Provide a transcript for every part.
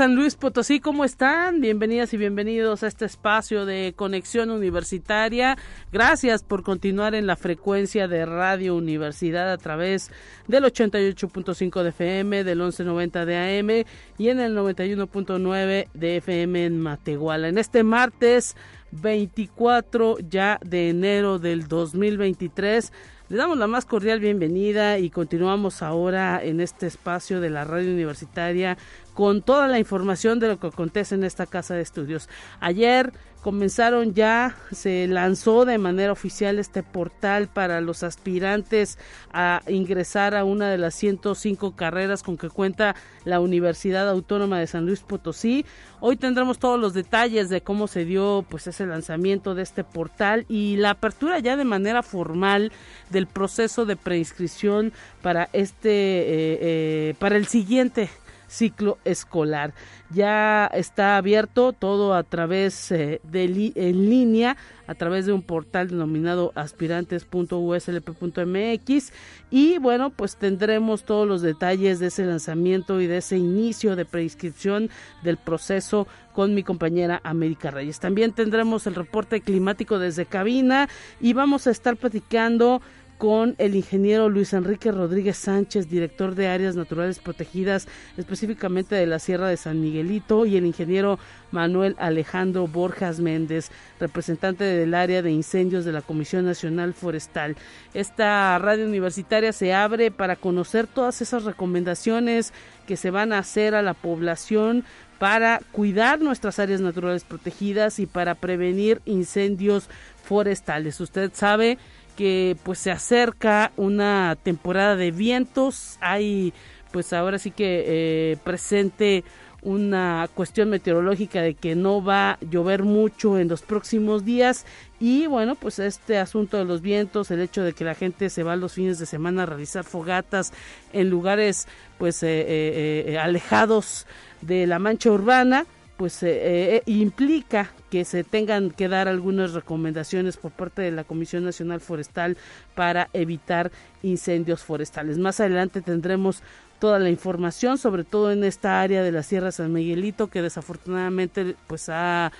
San Luis Potosí, ¿cómo están? Bienvenidas y bienvenidos a este espacio de conexión universitaria. Gracias por continuar en la frecuencia de Radio Universidad a través del 88.5 de FM, del 1190 de AM y en el 91.9 de FM en Matehuala. En este martes 24 ya de enero del 2023 le damos la más cordial bienvenida y continuamos ahora en este espacio de la radio universitaria con toda la información de lo que acontece en esta casa de estudios. Ayer comenzaron ya, se lanzó de manera oficial este portal para los aspirantes a ingresar a una de las 105 carreras con que cuenta la Universidad Autónoma de San Luis Potosí. Hoy tendremos todos los detalles de cómo se dio pues ese lanzamiento de este portal y la apertura ya de manera formal del proceso de preinscripción para este eh, eh, para el siguiente ciclo escolar. Ya está abierto todo a través eh, de en línea, a través de un portal denominado aspirantes.uslp.mx y bueno, pues tendremos todos los detalles de ese lanzamiento y de ese inicio de preinscripción del proceso con mi compañera América Reyes. También tendremos el reporte climático desde cabina y vamos a estar platicando con el ingeniero Luis Enrique Rodríguez Sánchez, director de áreas naturales protegidas, específicamente de la Sierra de San Miguelito, y el ingeniero Manuel Alejandro Borjas Méndez, representante del área de incendios de la Comisión Nacional Forestal. Esta radio universitaria se abre para conocer todas esas recomendaciones que se van a hacer a la población para cuidar nuestras áreas naturales protegidas y para prevenir incendios forestales. Usted sabe que pues se acerca una temporada de vientos, hay pues ahora sí que eh, presente una cuestión meteorológica de que no va a llover mucho en los próximos días. Y bueno pues este asunto de los vientos el hecho de que la gente se va los fines de semana a realizar fogatas en lugares pues eh, eh, alejados de la mancha urbana pues eh, eh, implica que se tengan que dar algunas recomendaciones por parte de la Comisión Nacional Forestal para evitar incendios forestales. Más adelante tendremos toda la información, sobre todo en esta área de la Sierra San Miguelito, que desafortunadamente pues ha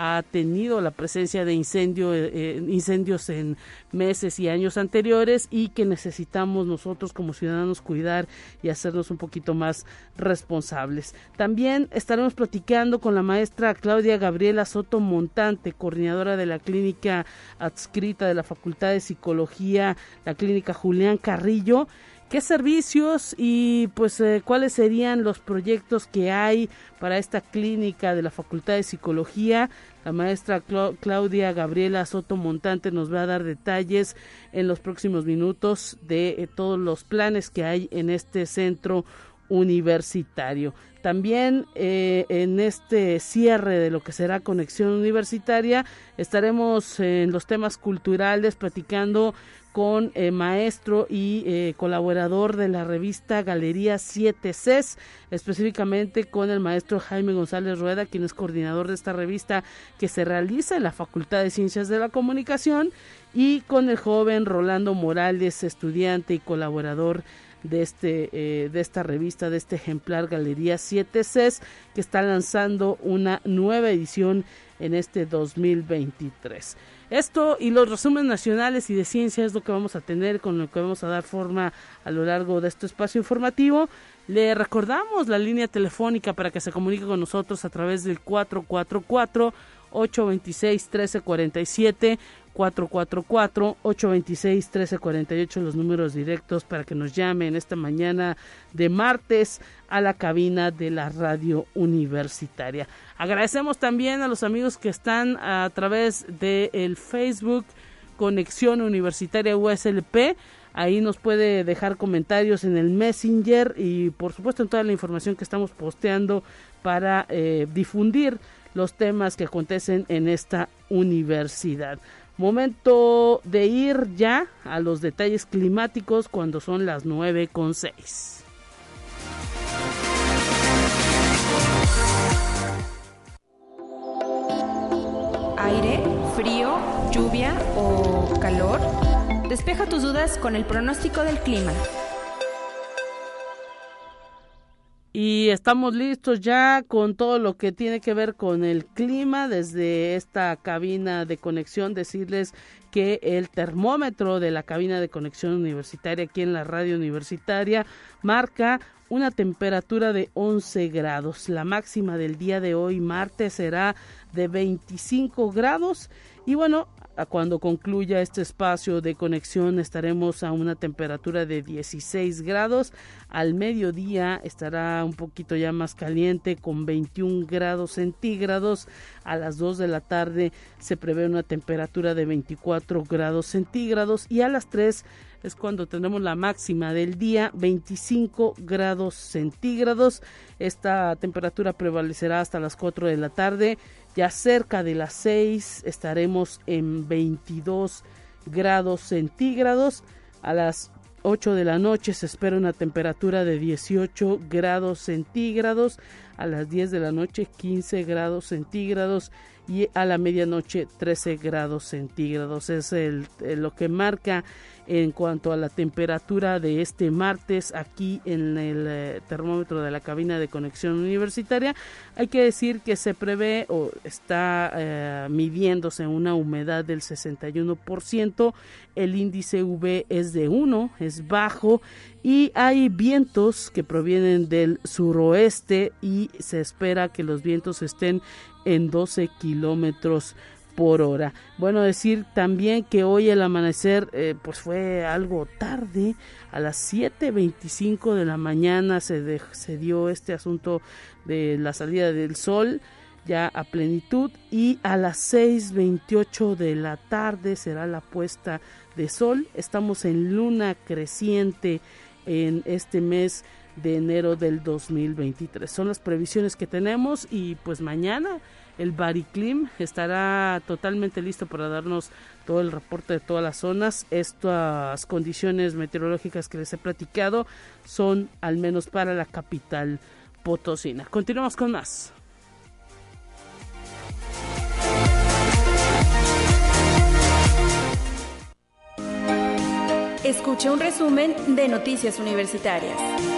ha tenido la presencia de incendio, eh, eh, incendios en meses y años anteriores y que necesitamos nosotros como ciudadanos cuidar y hacernos un poquito más responsables. También estaremos platicando con la maestra Claudia Gabriela Soto Montante, coordinadora de la clínica adscrita de la Facultad de Psicología, la clínica Julián Carrillo qué servicios y pues eh, cuáles serían los proyectos que hay para esta clínica de la Facultad de Psicología. La maestra Claudia Gabriela Soto Montante nos va a dar detalles en los próximos minutos de eh, todos los planes que hay en este centro universitario. También eh, en este cierre de lo que será Conexión Universitaria estaremos en los temas culturales platicando con eh, maestro y eh, colaborador de la revista Galería 7 CES, específicamente con el maestro Jaime González Rueda, quien es coordinador de esta revista que se realiza en la Facultad de Ciencias de la Comunicación, y con el joven Rolando Morales, estudiante y colaborador este eh, de esta revista de este ejemplar Galería 7 CES que está lanzando una nueva edición en este 2023. Esto y los resúmenes nacionales y de ciencia es lo que vamos a tener, con lo que vamos a dar forma a lo largo de este espacio informativo. Le recordamos la línea telefónica para que se comunique con nosotros a través del 444 826 1347 444-826-1348, los números directos para que nos llamen esta mañana de martes a la cabina de la radio universitaria. Agradecemos también a los amigos que están a través del el Facebook Conexión Universitaria USLP Ahí nos puede dejar comentarios en el Messenger y por supuesto en toda la información que estamos posteando para eh, difundir los temas que acontecen en esta universidad. Momento de ir ya a los detalles climáticos cuando son las 9 con 6. Aire, frío, lluvia o calor. Despeja tus dudas con el pronóstico del clima. Y estamos listos ya con todo lo que tiene que ver con el clima desde esta cabina de conexión. Decirles que el termómetro de la cabina de conexión universitaria aquí en la radio universitaria marca una temperatura de 11 grados. La máxima del día de hoy, martes, será de 25 grados. Y bueno, cuando concluya este espacio de conexión estaremos a una temperatura de 16 grados. Al mediodía estará un poquito ya más caliente con 21 grados centígrados. A las 2 de la tarde se prevé una temperatura de 24 grados centígrados y a las 3 es cuando tendremos la máxima del día 25 grados centígrados. Esta temperatura prevalecerá hasta las 4 de la tarde ya cerca de las 6 estaremos en 22 grados centígrados. A las 8 de la noche se espera una temperatura de 18 grados centígrados. A las 10 de la noche 15 grados centígrados y a la medianoche 13 grados centígrados. Es el, lo que marca en cuanto a la temperatura de este martes aquí en el eh, termómetro de la cabina de conexión universitaria. Hay que decir que se prevé o está eh, midiéndose una humedad del 61%, el índice V es de 1, es bajo y hay vientos que provienen del suroeste y se espera que los vientos estén en 12 kilómetros por hora. Bueno, decir también que hoy el amanecer eh, pues fue algo tarde, a las 7.25 de la mañana se, se dio este asunto de la salida del sol ya a plenitud y a las 6.28 de la tarde será la puesta de sol. Estamos en luna creciente en este mes de enero del 2023. Son las previsiones que tenemos y pues mañana el Bariclim estará totalmente listo para darnos todo el reporte de todas las zonas. Estas condiciones meteorológicas que les he platicado son al menos para la capital potosina. Continuamos con más. Escucha un resumen de Noticias Universitarias.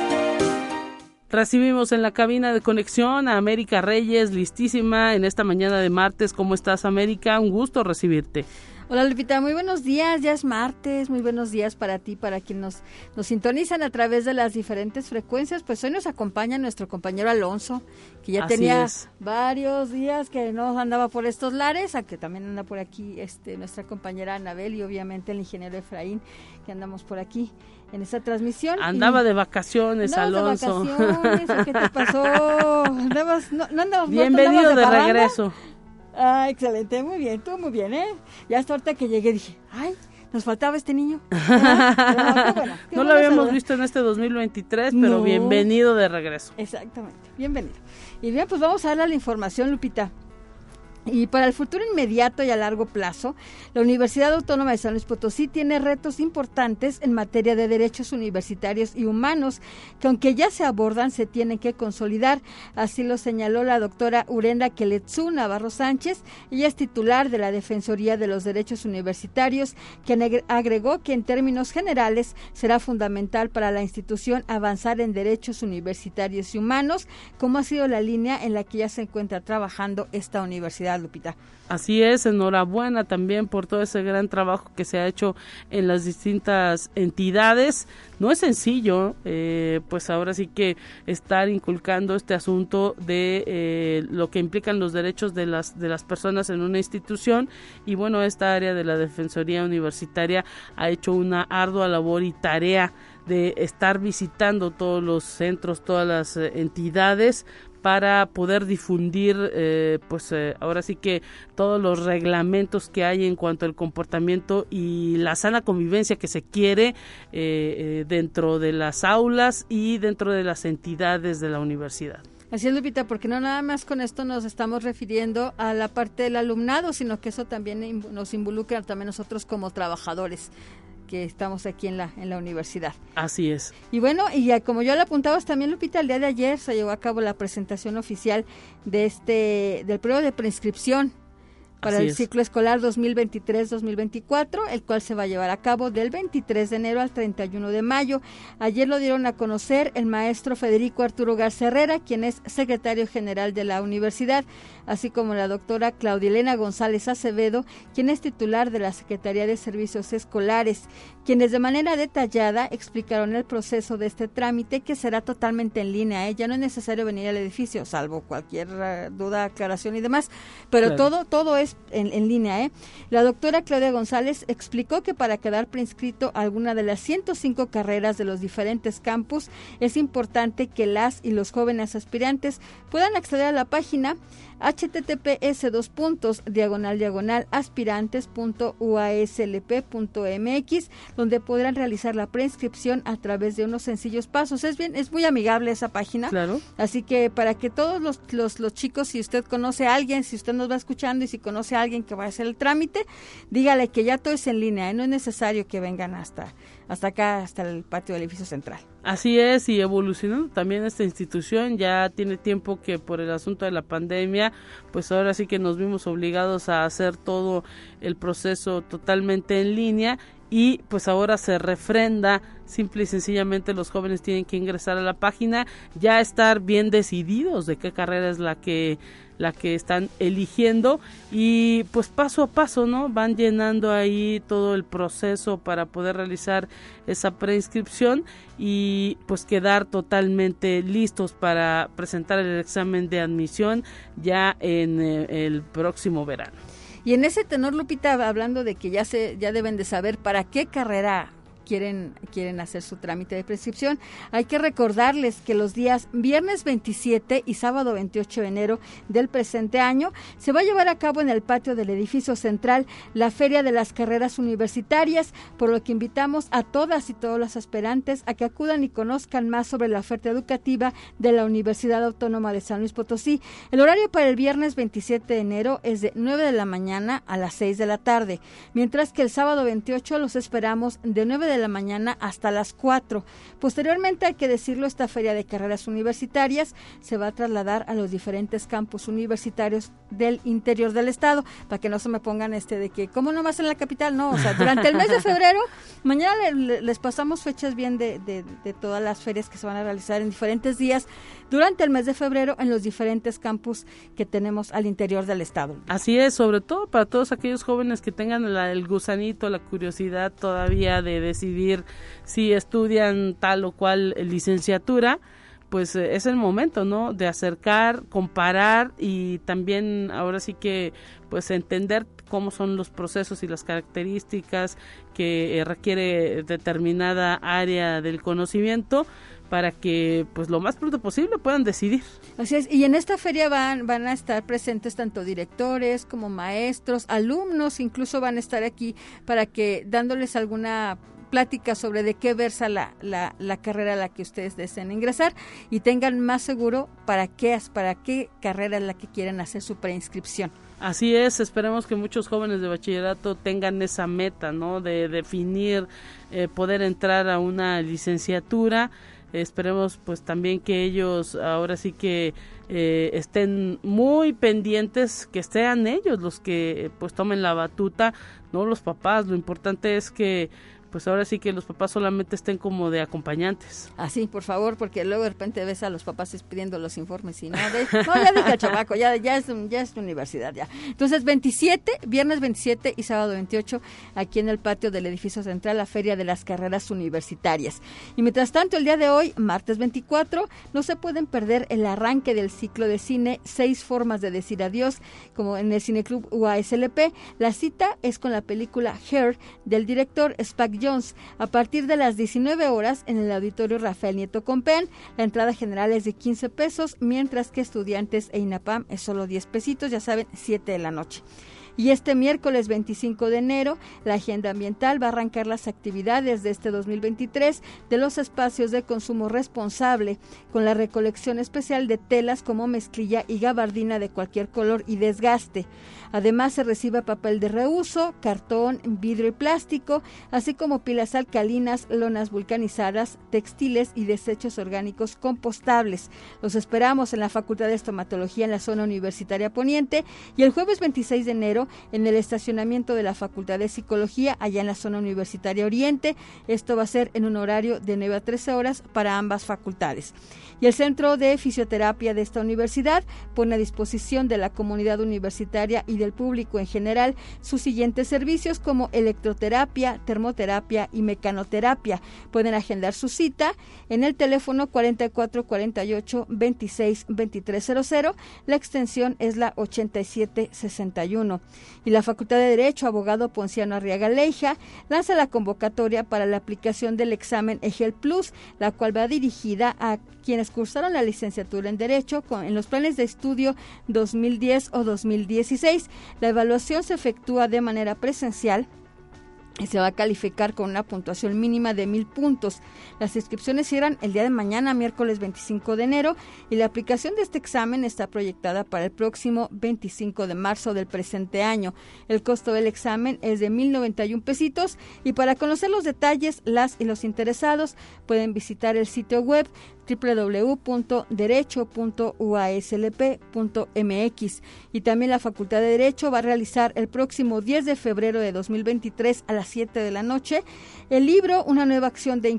Recibimos en la cabina de conexión a América Reyes, listísima en esta mañana de martes. ¿Cómo estás, América? Un gusto recibirte. Hola Lupita, muy buenos días, ya es martes, muy buenos días para ti, para quienes nos, nos sintonizan a través de las diferentes frecuencias. Pues hoy nos acompaña nuestro compañero Alonso, que ya tenía varios días que no andaba por estos lares, aunque también anda por aquí este, nuestra compañera Anabel y obviamente el ingeniero Efraín, que andamos por aquí en esta transmisión. Andaba de vacaciones, Alonso. De vacaciones, ¿Qué te pasó? Andabas, no, no Bienvenido de, regreso. Ah, excelente, muy bien, tú muy bien, ¿eh? Ya hasta ahorita que llegué dije, ay, nos faltaba este niño. no lo habíamos visto en este 2023, pero bienvenido de regreso. Exactamente, bienvenido. Y bien, pues vamos a darle la información, Lupita. Y para el futuro inmediato y a largo plazo, la Universidad Autónoma de San Luis Potosí tiene retos importantes en materia de derechos universitarios y humanos, que aunque ya se abordan, se tienen que consolidar. Así lo señaló la doctora Urenda Keletsu Navarro Sánchez. Ella es titular de la Defensoría de los Derechos Universitarios, quien agregó que en términos generales será fundamental para la institución avanzar en derechos universitarios y humanos, como ha sido la línea en la que ya se encuentra trabajando esta universidad Lupita. Así es, enhorabuena también por todo ese gran trabajo que se ha hecho en las distintas entidades. No es sencillo, eh, pues ahora sí que estar inculcando este asunto de eh, lo que implican los derechos de las de las personas en una institución y bueno, esta área de la Defensoría Universitaria ha hecho una ardua labor y tarea de estar visitando todos los centros, todas las eh, entidades para poder difundir, eh, pues eh, ahora sí que todos los reglamentos que hay en cuanto al comportamiento y la sana convivencia que se quiere eh, dentro de las aulas y dentro de las entidades de la universidad. Así es, Lupita, porque no nada más con esto nos estamos refiriendo a la parte del alumnado, sino que eso también nos involucra también nosotros como trabajadores que estamos aquí en la, en la universidad. Así es. Y bueno, y ya, como yo le apuntabas también, Lupita, el día de ayer se llevó a cabo la presentación oficial de este, del periodo de prescripción para el ciclo escolar 2023-2024, el cual se va a llevar a cabo del 23 de enero al 31 de mayo. Ayer lo dieron a conocer el maestro Federico Arturo Garza Herrera, quien es secretario general de la universidad, así como la doctora Claudia González Acevedo, quien es titular de la Secretaría de Servicios Escolares, quienes de manera detallada explicaron el proceso de este trámite que será totalmente en línea. ¿eh? Ya no es necesario venir al edificio, salvo cualquier eh, duda, aclaración y demás, pero todo, todo es en, línea. ¿eh? La doctora Claudia González explicó que para quedar preinscrito a alguna de las 105 carreras de los diferentes campus, es importante que las y los jóvenes aspirantes puedan acceder a la página https dos puntos diagonal diagonal aspirantes.uaslp.mx donde podrán realizar la preinscripción a través de unos sencillos pasos. Es bien, es muy amigable esa página. Claro. Así que para que todos los, los, los chicos, si usted conoce a alguien, si usted nos va escuchando y si conoce a alguien que va a hacer el trámite, dígale que ya todo es en línea, ¿eh? no es necesario que vengan hasta hasta acá, hasta el patio del edificio central. Así es, y evolucionando también esta institución, ya tiene tiempo que por el asunto de la pandemia, pues ahora sí que nos vimos obligados a hacer todo el proceso totalmente en línea y pues ahora se refrenda simple y sencillamente los jóvenes tienen que ingresar a la página ya estar bien decididos de qué carrera es la que la que están eligiendo y pues paso a paso, ¿no? Van llenando ahí todo el proceso para poder realizar esa preinscripción y pues quedar totalmente listos para presentar el examen de admisión ya en eh, el próximo verano. Y en ese tenor, Lupita, hablando de que ya se ya deben de saber para qué carrera quieren, quieren hacer su trámite de prescripción. Hay que recordarles que los días viernes 27 y sábado 28 de enero del presente año se va a llevar a cabo en el patio del edificio central la Feria de las Carreras Universitarias, por lo que invitamos a todas y todos los aspirantes a que acudan y conozcan más sobre la oferta educativa de la Universidad Autónoma de San Luis Potosí. El horario para el viernes 27 de enero es de 9 de la mañana a las 6 de la tarde, mientras que el sábado 28 los esperamos de 9 de la mañana hasta las 4. Posteriormente, hay que decirlo, esta feria de carreras universitarias se va a trasladar a los diferentes campus universitarios del interior del estado, para que no se me pongan este de que, ¿cómo no más en la capital? No, o sea, durante el mes de febrero, mañana les pasamos fechas bien de, de, de todas las ferias que se van a realizar en diferentes días durante el mes de febrero en los diferentes campus que tenemos al interior del estado. Así es, sobre todo para todos aquellos jóvenes que tengan el gusanito, la curiosidad todavía de decidir si estudian tal o cual licenciatura pues eh, es el momento, ¿no? De acercar, comparar y también ahora sí que pues entender cómo son los procesos y las características que eh, requiere determinada área del conocimiento para que pues lo más pronto posible puedan decidir. Así es, y en esta feria van, van a estar presentes tanto directores como maestros, alumnos, incluso van a estar aquí para que dándoles alguna plática sobre de qué versa la, la, la, carrera a la que ustedes deseen ingresar y tengan más seguro para qué, para qué carrera es la que quieren hacer su preinscripción. Así es, esperemos que muchos jóvenes de bachillerato tengan esa meta, ¿no? De definir, eh, poder entrar a una licenciatura esperemos pues también que ellos ahora sí que eh, estén muy pendientes que sean ellos los que pues tomen la batuta no los papás lo importante es que pues ahora sí que los papás solamente estén como de acompañantes. Así, por favor, porque luego de repente ves a los papás pidiendo los informes y no, no ya dije al chavaco, ya, ya, es, ya es universidad ya. Entonces, 27, viernes 27 y sábado 28, aquí en el patio del edificio central, la Feria de las Carreras Universitarias. Y mientras tanto, el día de hoy, martes 24, no se pueden perder el arranque del ciclo de cine Seis Formas de Decir Adiós, como en el Cineclub UASLP. La cita es con la película Hair del director Spike Jones. A partir de las 19 horas en el auditorio Rafael Nieto Compen, la entrada general es de 15 pesos, mientras que estudiantes e INAPAM es solo 10 pesitos, ya saben, 7 de la noche. Y este miércoles 25 de enero, la Agenda Ambiental va a arrancar las actividades de este 2023 de los espacios de consumo responsable, con la recolección especial de telas como mezclilla y gabardina de cualquier color y desgaste. Además, se recibe papel de reuso, cartón, vidrio y plástico, así como pilas alcalinas, lonas vulcanizadas, textiles y desechos orgánicos compostables. Los esperamos en la Facultad de Estomatología en la zona universitaria poniente y el jueves 26 de enero en el estacionamiento de la Facultad de Psicología allá en la zona universitaria oriente. Esto va a ser en un horario de 9 a 13 horas para ambas facultades. Y el Centro de Fisioterapia de esta universidad pone a disposición de la comunidad universitaria y del público en general sus siguientes servicios como electroterapia, termoterapia y mecanoterapia. Pueden agendar su cita en el teléfono 4448 26 2300. La extensión es la 8761. Y la Facultad de Derecho, abogado Ponciano Arriaga Leija, lanza la convocatoria para la aplicación del examen EGEL Plus, la cual va dirigida a quienes cursaron la licenciatura en Derecho con, en los planes de estudio 2010 o 2016. La evaluación se efectúa de manera presencial se va a calificar con una puntuación mínima de mil puntos. Las inscripciones cierran el día de mañana, miércoles 25 de enero, y la aplicación de este examen está proyectada para el próximo 25 de marzo del presente año. El costo del examen es de 1.091 pesitos y para conocer los detalles, las y los interesados pueden visitar el sitio web www.derecho.uaslp.mx y también la Facultad de Derecho va a realizar el próximo 10 de febrero de 2023 a las 7 de la noche el libro Una nueva acción de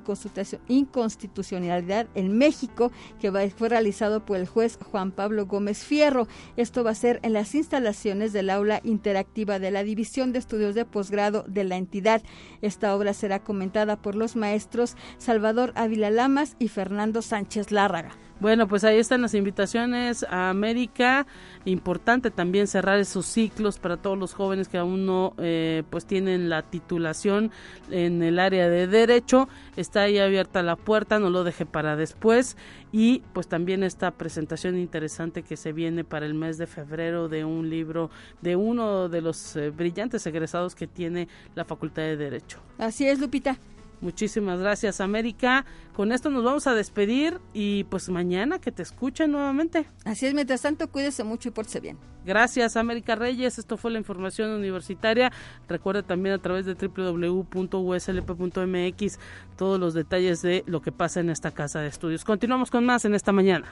inconstitucionalidad en México que fue realizado por el juez Juan Pablo Gómez Fierro. Esto va a ser en las instalaciones del aula interactiva de la División de Estudios de Posgrado de la entidad. Esta obra será comentada por los maestros Salvador Ávila Lamas y Fernando Sánchez Lárraga. Bueno, pues ahí están las invitaciones a América. Importante también cerrar esos ciclos para todos los jóvenes que aún no eh, pues tienen la titulación en el área de derecho. Está ahí abierta la puerta, no lo deje para después. Y pues también esta presentación interesante que se viene para el mes de febrero de un libro de uno de los eh, brillantes egresados que tiene la Facultad de Derecho. Así es, Lupita. Muchísimas gracias, América. Con esto nos vamos a despedir y pues mañana que te escuchen nuevamente. Así es, mientras tanto, cuídese mucho y pórtese bien. Gracias, América Reyes. Esto fue la información universitaria. Recuerda también a través de www.uslp.mx todos los detalles de lo que pasa en esta casa de estudios. Continuamos con más en esta mañana.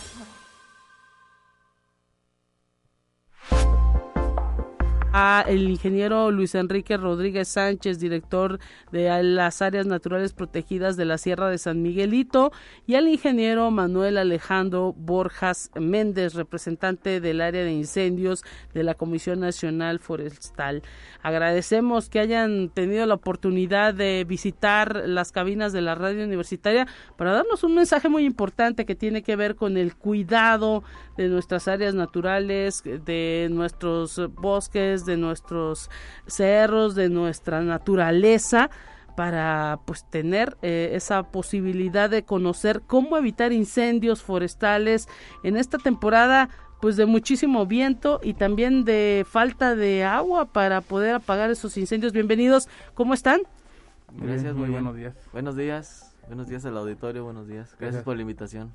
A el ingeniero Luis Enrique Rodríguez Sánchez, director de las áreas naturales protegidas de la Sierra de San Miguelito, y al ingeniero Manuel Alejandro Borjas Méndez, representante del área de incendios de la Comisión Nacional Forestal. Agradecemos que hayan tenido la oportunidad de visitar las cabinas de la radio universitaria para darnos un mensaje muy importante que tiene que ver con el cuidado de nuestras áreas naturales, de nuestros bosques, de nuestros cerros, de nuestra naturaleza para pues tener eh, esa posibilidad de conocer cómo evitar incendios forestales en esta temporada pues de muchísimo viento y también de falta de agua para poder apagar esos incendios. Bienvenidos, ¿cómo están? Gracias, muy, buenos días. Buenos días. Buenos días al auditorio, buenos días. Gracias, por la invitación.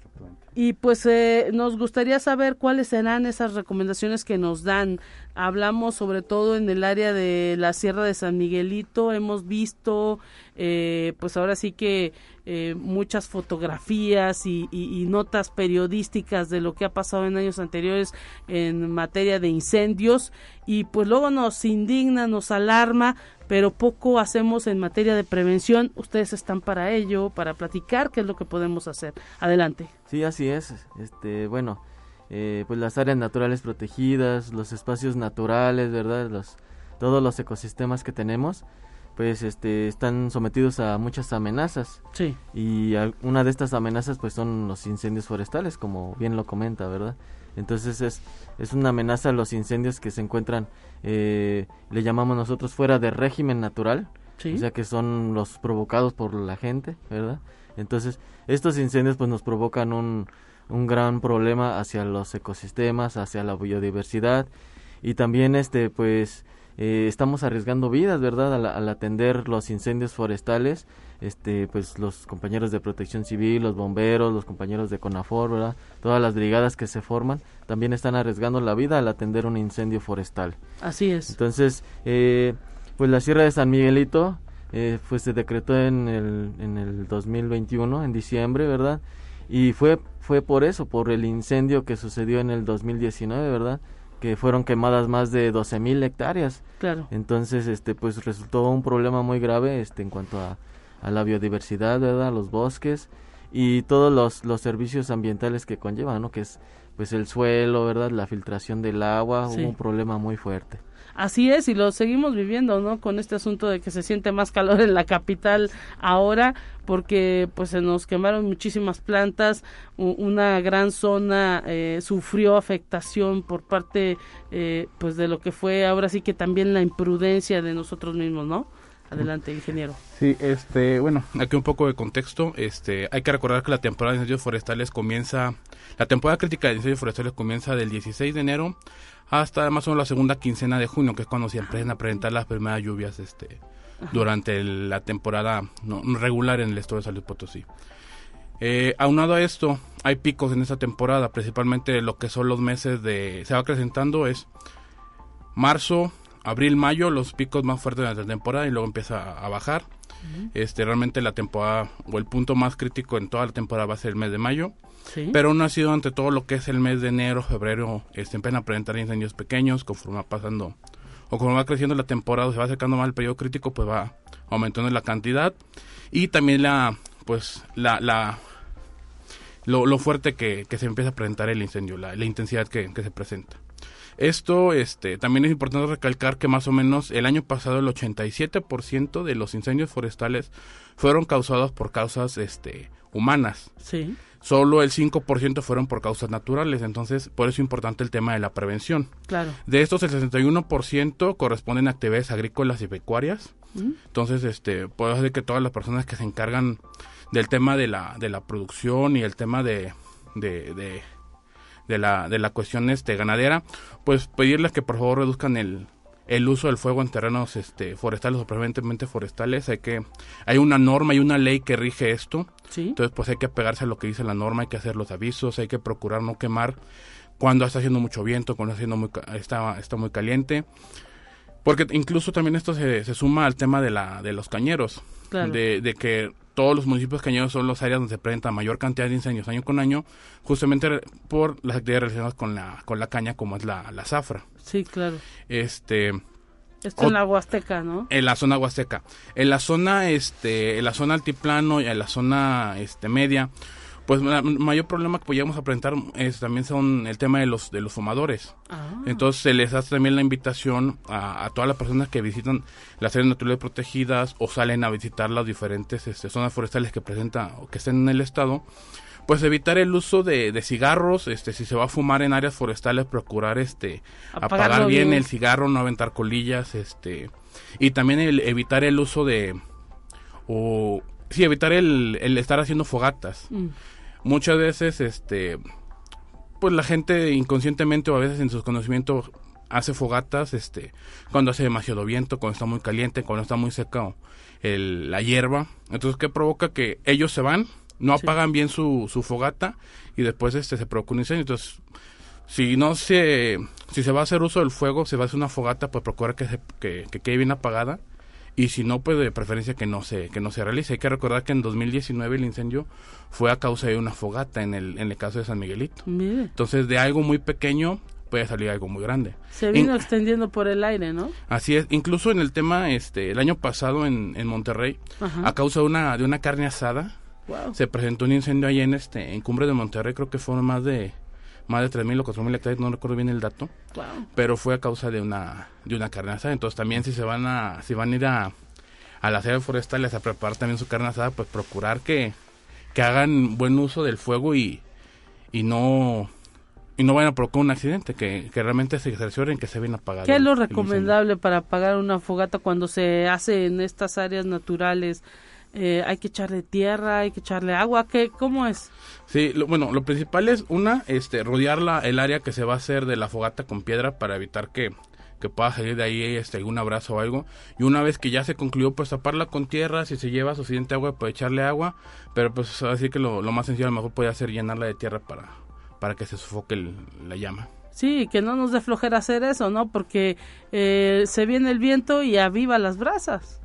Y pues eh, nos gustaría saber cuáles serán esas recomendaciones que nos dan. Hablamos sobre todo en el área de la Sierra de San Miguelito, hemos visto eh, pues ahora sí que eh, muchas fotografías y, notas periodísticas de lo que ha pasado en años anteriores en materia de incendios y pues luego nos indigna, nos alarma, pero poco hacemos en materia de prevención. Ustedes están para ello, para platicar qué es lo que podemos hacer. Adelante. Sí, así es. Este, bueno, eh, pues las áreas naturales protegidas, los espacios naturales, ¿verdad? Los, todos los ecosistemas que tenemos, pues este, están sometidos a muchas amenazas. Sí. Y una de estas amenazas pues son los incendios forestales, como bien lo comenta, ¿verdad? Entonces es, es una amenaza a los incendios que se encuentran, eh, le llamamos nosotros fuera de régimen natural, o sea que son los provocados por la gente, ¿verdad? Entonces estos incendios pues nos provocan un, un gran problema hacia los ecosistemas, hacia la biodiversidad y también este pues eh, estamos arriesgando vidas, ¿verdad? Al, atender los incendios forestales, este pues los compañeros de Protección Civil, los bomberos, los compañeros de CONAFOR, ¿verdad? Todas las brigadas que se forman también están arriesgando la vida al atender un incendio forestal. Así es. Entonces, eh, pues la Sierra de San Miguelito eh, pues se decretó en el, en el 2021, en diciembre, ¿verdad? Y fue, fue por eso, por el incendio que sucedió en el 2019, ¿verdad? Que fueron quemadas más de 12 mil hectáreas. Claro. Entonces, este, pues resultó un problema muy grave, este, en cuanto a, a la biodiversidad, ¿verdad? Los bosques y todos los, los servicios ambientales que conllevan, ¿no? Que es, pues, el suelo, ¿verdad? La filtración del agua, hubo un problema muy fuerte. Así es, y lo seguimos viviendo, ¿no? Con este asunto de que se siente más calor en la capital ahora, porque pues se nos quemaron muchísimas plantas, una gran zona eh, sufrió afectación por parte eh, pues de lo que fue ahora sí que también la imprudencia de nosotros mismos, ¿no? Adelante, ingeniero. Sí, este, bueno, aquí un poco de contexto. Este, hay que recordar que la temporada de incendios forestales comienza, la temporada crítica de incendios forestales comienza del 16 de enero hasta más o menos la segunda quincena de junio, que es cuando se empiezan a presentar las primeras lluvias este, durante la temporada regular en el estado de San Luis Potosí. Eh, aunado a esto, hay picos en esta temporada, principalmente lo que son los meses de... Se va acrecentando es marzo, abril, mayo, los picos más fuertes de la temporada y luego empieza a, bajar. Este, realmente la temporada o el punto más crítico en toda la temporada va a ser el mes de mayo. Pero no ha sido ante todo lo que es el mes de enero, febrero, este, empiezan a presentar incendios pequeños conforme va pasando o como va creciendo la temporada, se va acercando más el periodo crítico, pues va aumentando la cantidad y también la, pues, la, la, lo, fuerte que, se empieza a presentar el incendio, la, intensidad que, se presenta. Esto, este, también es importante recalcar que más o menos el año pasado el 87% de los incendios forestales fueron causados por causas, este, humanas. Sí solo el 5% fueron por causas naturales. Entonces, por eso es importante el tema de la prevención. Claro. De estos, el 61% corresponden a actividades agrícolas y pecuarias. Mm. Entonces, este, puedo decir que todas las personas que se encargan del tema de la, de la producción y el tema de, de, de, de la, de la cuestión este, ganadera, pues pedirles que por favor reduzcan el, el uso del fuego en terrenos este, forestales o preferentemente forestales. Hay que hay una norma y una ley que rige esto. Entonces, pues hay que pegarse a lo que dice la norma, hay que hacer los avisos, hay que procurar no quemar cuando está haciendo mucho viento, cuando está, haciendo muy, está, está muy caliente. Porque incluso también esto se, se suma al tema de, la, de los cañeros. De, de que todos los municipios cañeros son las áreas donde se presenta mayor cantidad de incendios año con año, justamente por las actividades relacionadas con la, con la caña, como es la, la zafra. Sí, claro. Este. Esto en la Huasteca, ¿no? En la zona Huasteca. En la zona, este, en la zona altiplano y en la zona, este, media, pues el mayor problema que podríamos presentar es también son el tema de los de los fumadores. Ah. Entonces se les hace también la invitación a, todas las personas que visitan las áreas naturales protegidas o salen a visitar las diferentes este, zonas forestales que presentan o que estén en el estado, pues evitar el uso de, cigarros, este si se va a fumar en áreas forestales procurar este apagar bien, el cigarro, no aventar colillas, este y también evitar el uso de o sí evitar el, el estar haciendo fogatas. Mm muchas veces este pues la gente inconscientemente o a veces en sus conocimientos hace fogatas este cuando hace demasiado viento, cuando está muy caliente, cuando está muy seca el, la hierba. Entonces, ¿qué provoca? Que ellos se van, no apagan bien su, su fogata y después este se provoca un incendio. Entonces, si no se si se va a hacer uso del fuego, se va a hacer una fogata, pues procurar que, se, que, que quede bien apagada y si no, pues de preferencia que no se, que no se realice. Hay que recordar que en 2019 el incendio fue a causa de una fogata en el, en el caso de San Miguelito. Mire, Entonces, de algo muy pequeño puede salir algo muy grande. se vino In- extendiendo por el aire, ¿no? Así es, incluso en el tema, este, el año pasado en, en Monterrey, Ajá. a causa de una, de una carne asada, Wow. se presentó un incendio ahí en este, en Cumbre de Monterrey, creo que fueron más de, más de 3.000 o 4.000 hectáreas, no recuerdo bien el dato, Wow. pero fue a causa de una, de una carne asada. Entonces también si se van a, si van a ir a, a las áreas forestales a preparar también su carne asada, pues procurar que, que hagan buen uso del fuego y, y no, y no vayan a provocar un accidente, que, que realmente se cercioren que se ven apagados. ¿Qué es lo recomendable para apagar una fogata cuando se hace en estas áreas naturales? Eh, hay que echarle tierra, hay que echarle agua, ¿qué, ¿cómo es? Sí, lo- bueno, lo principal es una, este, rodear la, el área que se va a hacer de la fogata con piedra para evitar que, que pueda salir de ahí este, algún abrazo o algo. Y una vez que ya se concluyó, pues taparla con tierra, si se lleva suficiente agua, pues echarle agua. Pero pues así que lo, lo más sencillo a lo mejor puede ser llenarla de tierra para, para que se sofoque el- la llama. Sí, que no nos dé flojera hacer eso, ¿no? Porque eh, se viene el viento y aviva las brasas.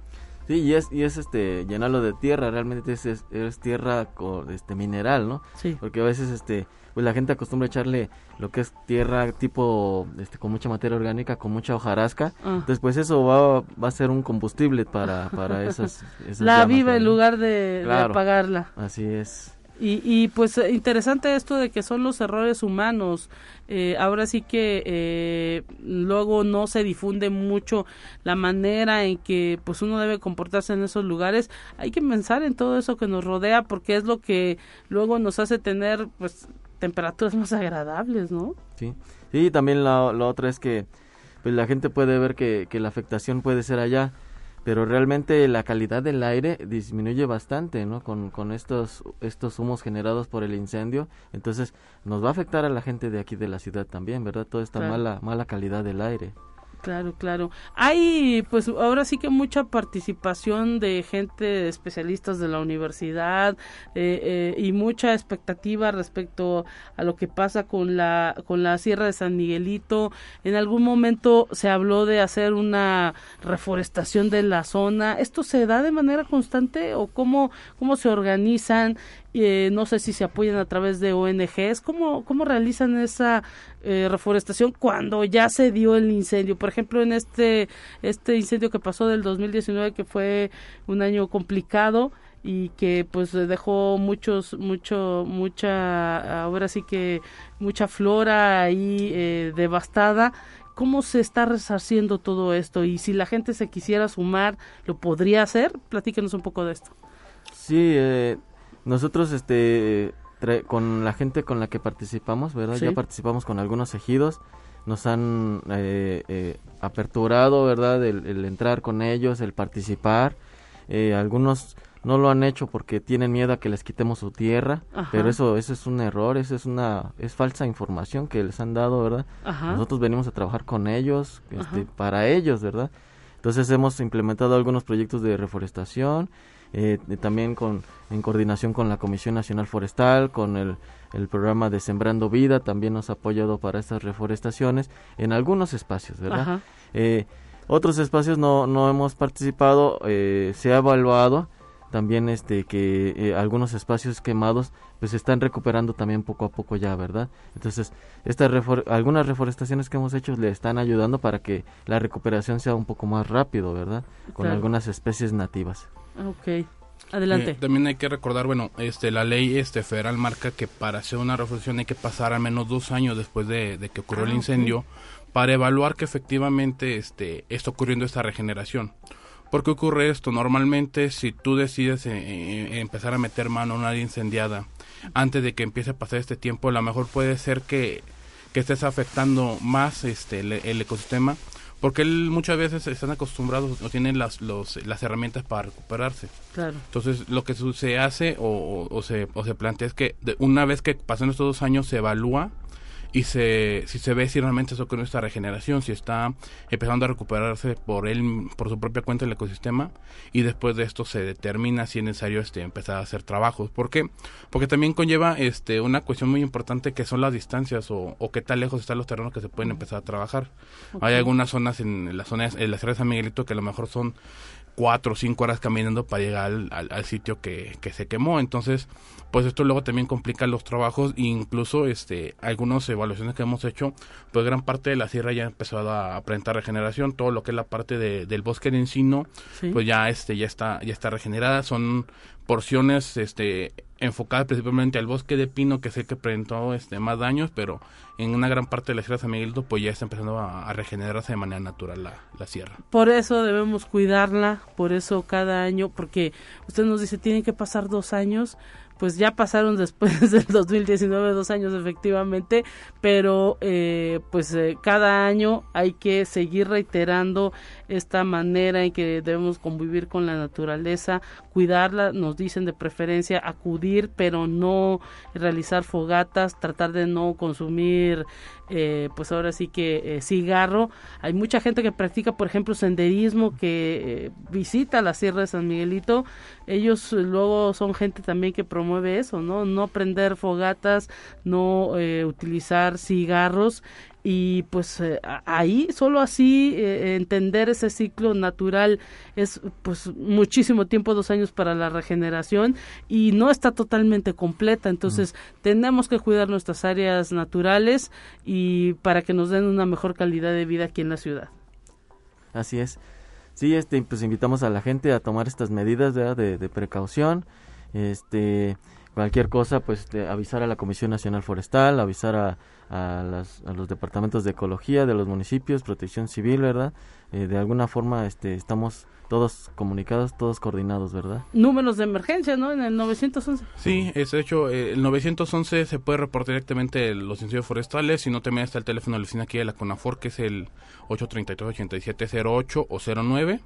Sí, y es, y es este, llenarlo de tierra, realmente es, es, es tierra con, este, mineral, ¿no? Sí. Porque a veces, este, pues la gente acostumbra echarle lo que es tierra tipo, este, con mucha materia orgánica, con mucha hojarasca. Ah. Entonces, pues eso va, va a ser un combustible para, para esas, esas La llamas, en lugar de, apagarla. Así es. Y, y pues eh, interesante esto de que son los errores humanos. Eh, ahora sí que eh, luego no se difunde mucho la manera en que pues uno debe comportarse en esos lugares. Hay que pensar en todo eso que nos rodea porque es lo que luego nos hace tener pues temperaturas más agradables, ¿no? Sí, y también la, la otra es que pues la gente puede ver que, que la afectación puede ser allá, pero realmente la calidad del aire disminuye bastante, ¿no? Con, con estos, estos humos generados por el incendio, entonces nos va a afectar a la gente de aquí de la ciudad también, ¿verdad? Toda esta Claro. mala, mala calidad del aire. Claro, claro. Hay, pues ahora sí que mucha participación de gente, especialistas de la universidad eh, eh, y mucha expectativa respecto a lo que pasa con la con la Sierra de San Miguelito. En algún momento se habló de hacer una reforestación de la zona. ¿Esto se da de manera constante o cómo cómo se organizan? Eh, no sé si se apoyan a través de ONGs. ¿Cómo, cómo realizan esa eh, reforestación cuando ya se dio el incendio? Por ejemplo, en este, este incendio que pasó del 2019, que fue un año complicado y que pues dejó muchos, mucho, mucha, ahora sí que mucha flora ahí eh, devastada. ¿Cómo se está resarciendo todo esto? Y si la gente se quisiera sumar, ¿lo podría hacer? Platíquenos un poco de esto. Sí, eh, nosotros este tra- con la gente con la que participamos, ¿verdad? Sí. Ya participamos con algunos ejidos, nos han eh, eh, aperturado, ¿verdad? El, el entrar con ellos, el participar. Eh, algunos no lo han hecho porque tienen miedo a que les quitemos su tierra, Ajá. pero eso eso es un error, eso es una es falsa información que les han dado, ¿verdad? Ajá. Nosotros venimos a trabajar con ellos, este, para ellos, ¿verdad? Entonces hemos implementado algunos proyectos de reforestación, eh, también con en coordinación con la Comisión Nacional Forestal, con el, el programa de Sembrando Vida, también nos ha apoyado para estas reforestaciones en algunos espacios, ¿verdad? Eh, otros espacios no, no hemos participado, eh, se ha evaluado también este que eh, algunos espacios quemados pues se están recuperando también poco a poco ya, ¿verdad? Entonces, estas refor- algunas reforestaciones que hemos hecho le están ayudando para que la recuperación sea un poco más rápido, ¿verdad? Con Claro. algunas especies nativas. Ok. Adelante. Eh, también hay que recordar, bueno, este, la ley este, federal marca que para hacer una reflexión hay que pasar al menos dos años después de, de que ocurrió Ah, el ok. incendio para evaluar que efectivamente este, está ocurriendo esta regeneración. ¿Por qué ocurre esto? Normalmente si tú decides eh, eh, empezar a meter mano a una área incendiada antes de que empiece a pasar este tiempo, a lo mejor puede ser que, que estés afectando más este, el, el ecosistema porque él muchas veces están acostumbrados o tienen las, los, las herramientas para recuperarse. Claro. Entonces, lo que su- se hace o, o- o se, o se plantea es que de- una vez que pasan estos dos años se evalúa y se, si se ve si realmente eso con esta regeneración, si está empezando a recuperarse por él, por su propia cuenta el ecosistema y después de esto se determina si es necesario este, empezar a hacer trabajos. ¿Por qué? Porque también conlleva este, una cuestión muy importante que son las distancias o, o qué tan lejos están los terrenos que se pueden empezar a trabajar. Hay algunas zonas en las zonas, en la Sierra de San Miguelito que a lo mejor son cuatro o cinco horas caminando para llegar al, sitio que, que, se quemó. Entonces, pues esto luego también complica los trabajos. E incluso este algunas evaluaciones que hemos hecho, pues gran parte de la sierra ya ha empezado a presentar regeneración, todo lo que es la parte de, del bosque de encino, pues ya este ya está ya está regenerada, son porciones este enfocadas principalmente al bosque de pino que sé que presentó este más daños, pero en una gran parte de la sierra San Miguelito pues ya está empezando a, regenerarse de manera natural la, la, sierra. Por eso debemos cuidarla, por eso cada año, porque usted nos dice tienen que pasar dos años, pues ya pasaron después del 2019 dos años efectivamente, pero eh, pues eh, cada año hay que seguir reiterando esta manera en que debemos convivir con la naturaleza, cuidarla, nos dicen de preferencia acudir, pero no realizar fogatas, tratar de no consumir eh, pues ahora sí que eh, cigarro. Hay mucha gente que practica, por ejemplo, senderismo, que eh, visita la Sierra de San Miguelito. Ellos luego son gente también que promueve eso, ¿no? No prender fogatas, no utilizar cigarros y pues eh, ahí solo así eh, entender ese ciclo natural es pues muchísimo tiempo dos años para la regeneración y no está totalmente completa. Entonces tenemos que cuidar nuestras áreas naturales y para que nos den una mejor calidad de vida aquí en la ciudad. Así es. Sí este pues invitamos a la gente a tomar estas medidas de, de precaución. Este cualquier cosa pues avisar a la Comisión Nacional Forestal avisar a a, las, a los departamentos de ecología de los municipios, protección civil, ¿verdad? Eh, de alguna forma este, estamos todos comunicados, todos coordinados, ¿verdad? Números de emergencia, ¿no? En el 911. Sí, es hecho, eh, el 911 se puede reportar directamente los incendios forestales, si no también está el teléfono de la oficina aquí de la CONAFOR, que es el 833-8708 o 09.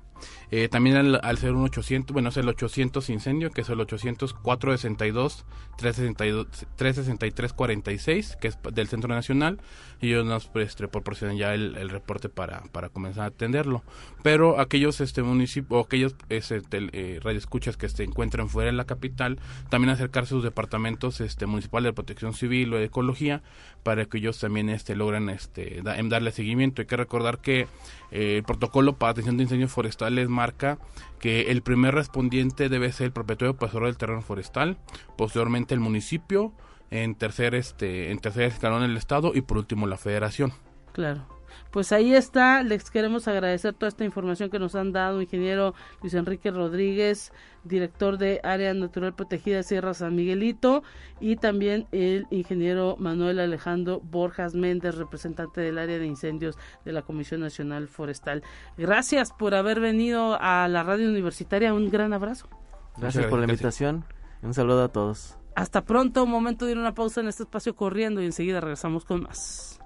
Eh, también al, al ser un 800, bueno, es el 800 incendio, que es el 800 462 363 46, que es del Centro Nacional, y ellos nos pues, proporcionan ya el, el reporte para, para comenzar a atenderlo. Pero aquellos este municipios o aquellos este, eh, radioescuchas que se encuentren fuera de la capital, también acercarse a sus departamentos este, municipales de protección civil o de ecología para que ellos también este, logren este, darle seguimiento. Hay que recordar que eh, el protocolo para atención de incendios forestales marca que el primer respondiente debe ser el propietario pasador del terreno forestal, posteriormente el municipio, en tercer, este, en tercer escalón el Estado y por último la Federación. Claro pues ahí está, les queremos agradecer toda esta información que nos han dado, ingeniero Luis Enrique Rodríguez, director de Área Natural Protegida Sierra San Miguelito, y también el ingeniero Manuel Alejandro Borjas Méndez, representante del área de incendios de la Comisión Nacional Forestal. Gracias por haber venido a la radio universitaria, un gran abrazo. Gracias por la invitación, un saludo a todos. Hasta pronto, momento de ir a una pausa en este espacio corriendo y enseguida regresamos con más.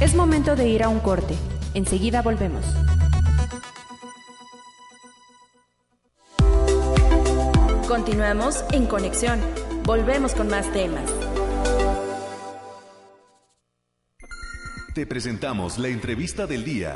Es momento de ir a un corte. Enseguida volvemos. Continuamos en conexión. Volvemos con más temas. Te presentamos la entrevista del día.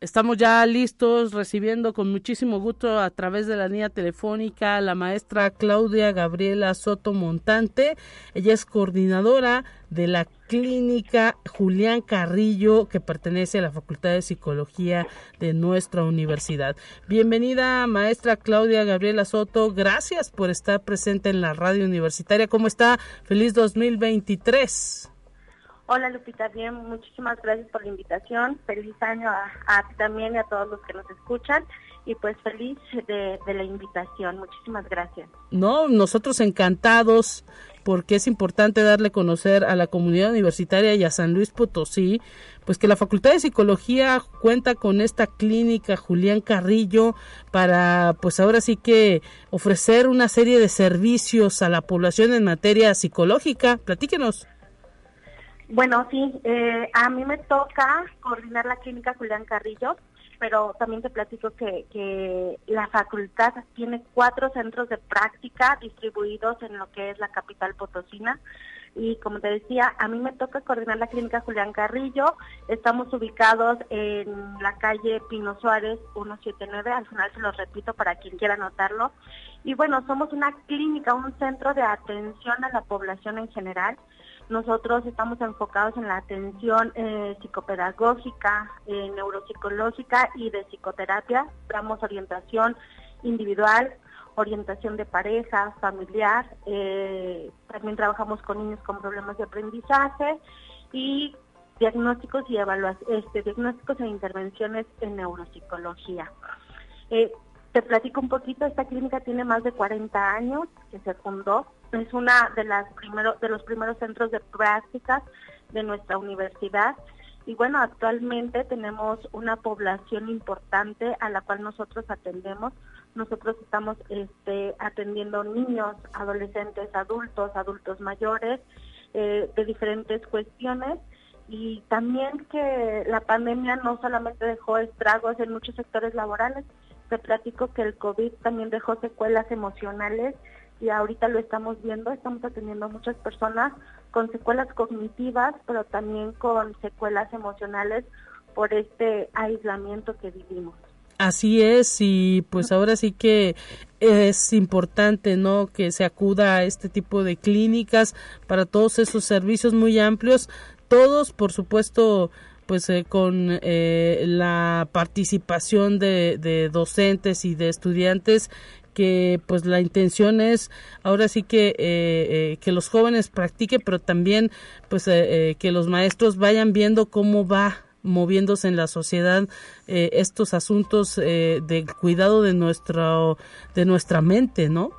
Estamos ya listos recibiendo con muchísimo gusto a través de la línea telefónica a la maestra Claudia Gabriela Soto Montante. Ella es coordinadora de la clínica Julián Carrillo que pertenece a la Facultad de Psicología de nuestra universidad. Bienvenida maestra Claudia Gabriela Soto. Gracias por estar presente en la radio universitaria. ¿Cómo está? Feliz 2023. Hola Lupita, bien, muchísimas gracias por la invitación. Feliz año a, ti también y a todos los que nos escuchan. Y pues feliz de, la invitación. Muchísimas gracias. No, nosotros encantados porque es importante darle a conocer a la comunidad universitaria y a San Luis Potosí, pues que la Facultad de Psicología cuenta con esta clínica Julián Carrillo para, pues ahora sí que ofrecer una serie de servicios a la población en materia psicológica. Platíquenos. Bueno, sí, eh, a mí me toca coordinar la clínica Julián Carrillo, pero también te platico que, que la facultad tiene cuatro centros de práctica distribuidos en lo que es la capital potosina. y como te decía, a mí me toca coordinar la clínica Julián Carrillo. Estamos ubicados en la calle Pino Suárez 179, al final se lo repito para quien quiera anotarlo. Y bueno, somos una clínica, un centro de atención a la población en general. Nosotros estamos enfocados en la atención eh, psicopedagógica, eh, neuropsicológica y de psicoterapia. Damos orientación individual, orientación de pareja, familiar. Eh, también trabajamos con niños con problemas de aprendizaje y diagnósticos y evaluaciones, este, diagnósticos e intervenciones en neuropsicología. Te platico un poquito, esta clínica tiene más de 40 años que se fundó, es una de los primeros centros de prácticas de nuestra universidad y bueno, actualmente tenemos una población importante a la cual nosotros atendemos. Nosotros estamos este, atendiendo niños, adolescentes, adultos, adultos mayores, eh, de diferentes cuestiones y también que la pandemia no solamente dejó estragos en muchos sectores laborales, te platico que el COVID también dejó secuelas emocionales y ahorita lo estamos viendo, estamos atendiendo a muchas personas con secuelas cognitivas, pero también con secuelas emocionales por este aislamiento que vivimos. Así es, y pues ahora sí que es importante, ¿no? Que se acuda a este tipo de clínicas para todos esos servicios muy amplios, todos, por supuesto, pues eh, con eh, la participación de, de, docentes y de estudiantes que pues la intención es ahora sí que eh, eh, que los jóvenes practiquen pero también pues eh, que los maestros vayan viendo cómo va moviéndose en la sociedad estos asuntos del cuidado de nuestro de nuestra mente no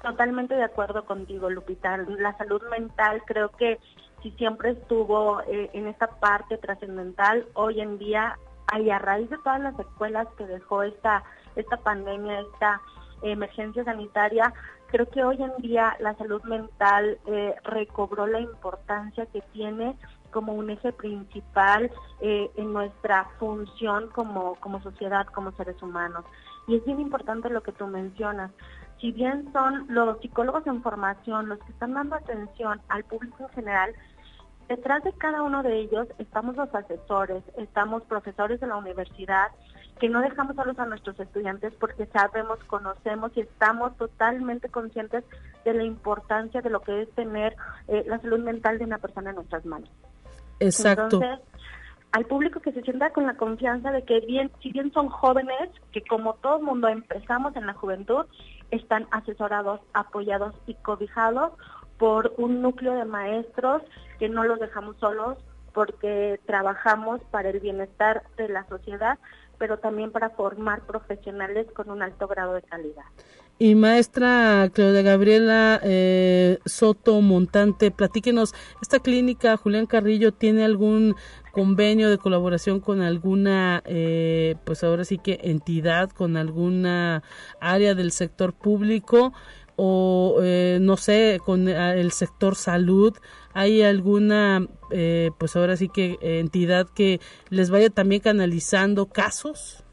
totalmente de acuerdo contigo Lupita. La salud mental creo que si siempre estuvo en esta parte trascendental. Hoy en día hay a raíz de todas las escuelas que dejó esta esta pandemia, esta emergencia sanitaria, creo que hoy en día la salud mental eh, recobró la importancia que tiene como un eje principal eh, en nuestra función como, como sociedad, como seres humanos. Y es bien importante lo que tú mencionas. Si bien son los psicólogos en formación los que están dando atención al público en general, detrás de cada uno de ellos estamos los asesores, estamos profesores de la universidad, que no dejamos solos a nuestros estudiantes porque sabemos, conocemos y estamos totalmente conscientes de la importancia de lo que es tener eh, la salud mental de una persona en nuestras manos. Exacto. Entonces, al público que se sienta con la confianza de que bien, si bien son jóvenes, que como todo mundo empezamos en la juventud, están asesorados, apoyados y cobijados por un núcleo de maestros que no los dejamos solos porque trabajamos para el bienestar de la sociedad pero también para formar profesionales con un alto grado de calidad. Y maestra Claudia Gabriela eh, Soto Montante, platíquenos, ¿esta clínica Julián Carrillo tiene algún convenio de colaboración con alguna, eh, pues ahora sí que entidad, con alguna área del sector público? O eh, no sé con el sector salud hay alguna eh, pues ahora sí que entidad que les vaya también canalizando casos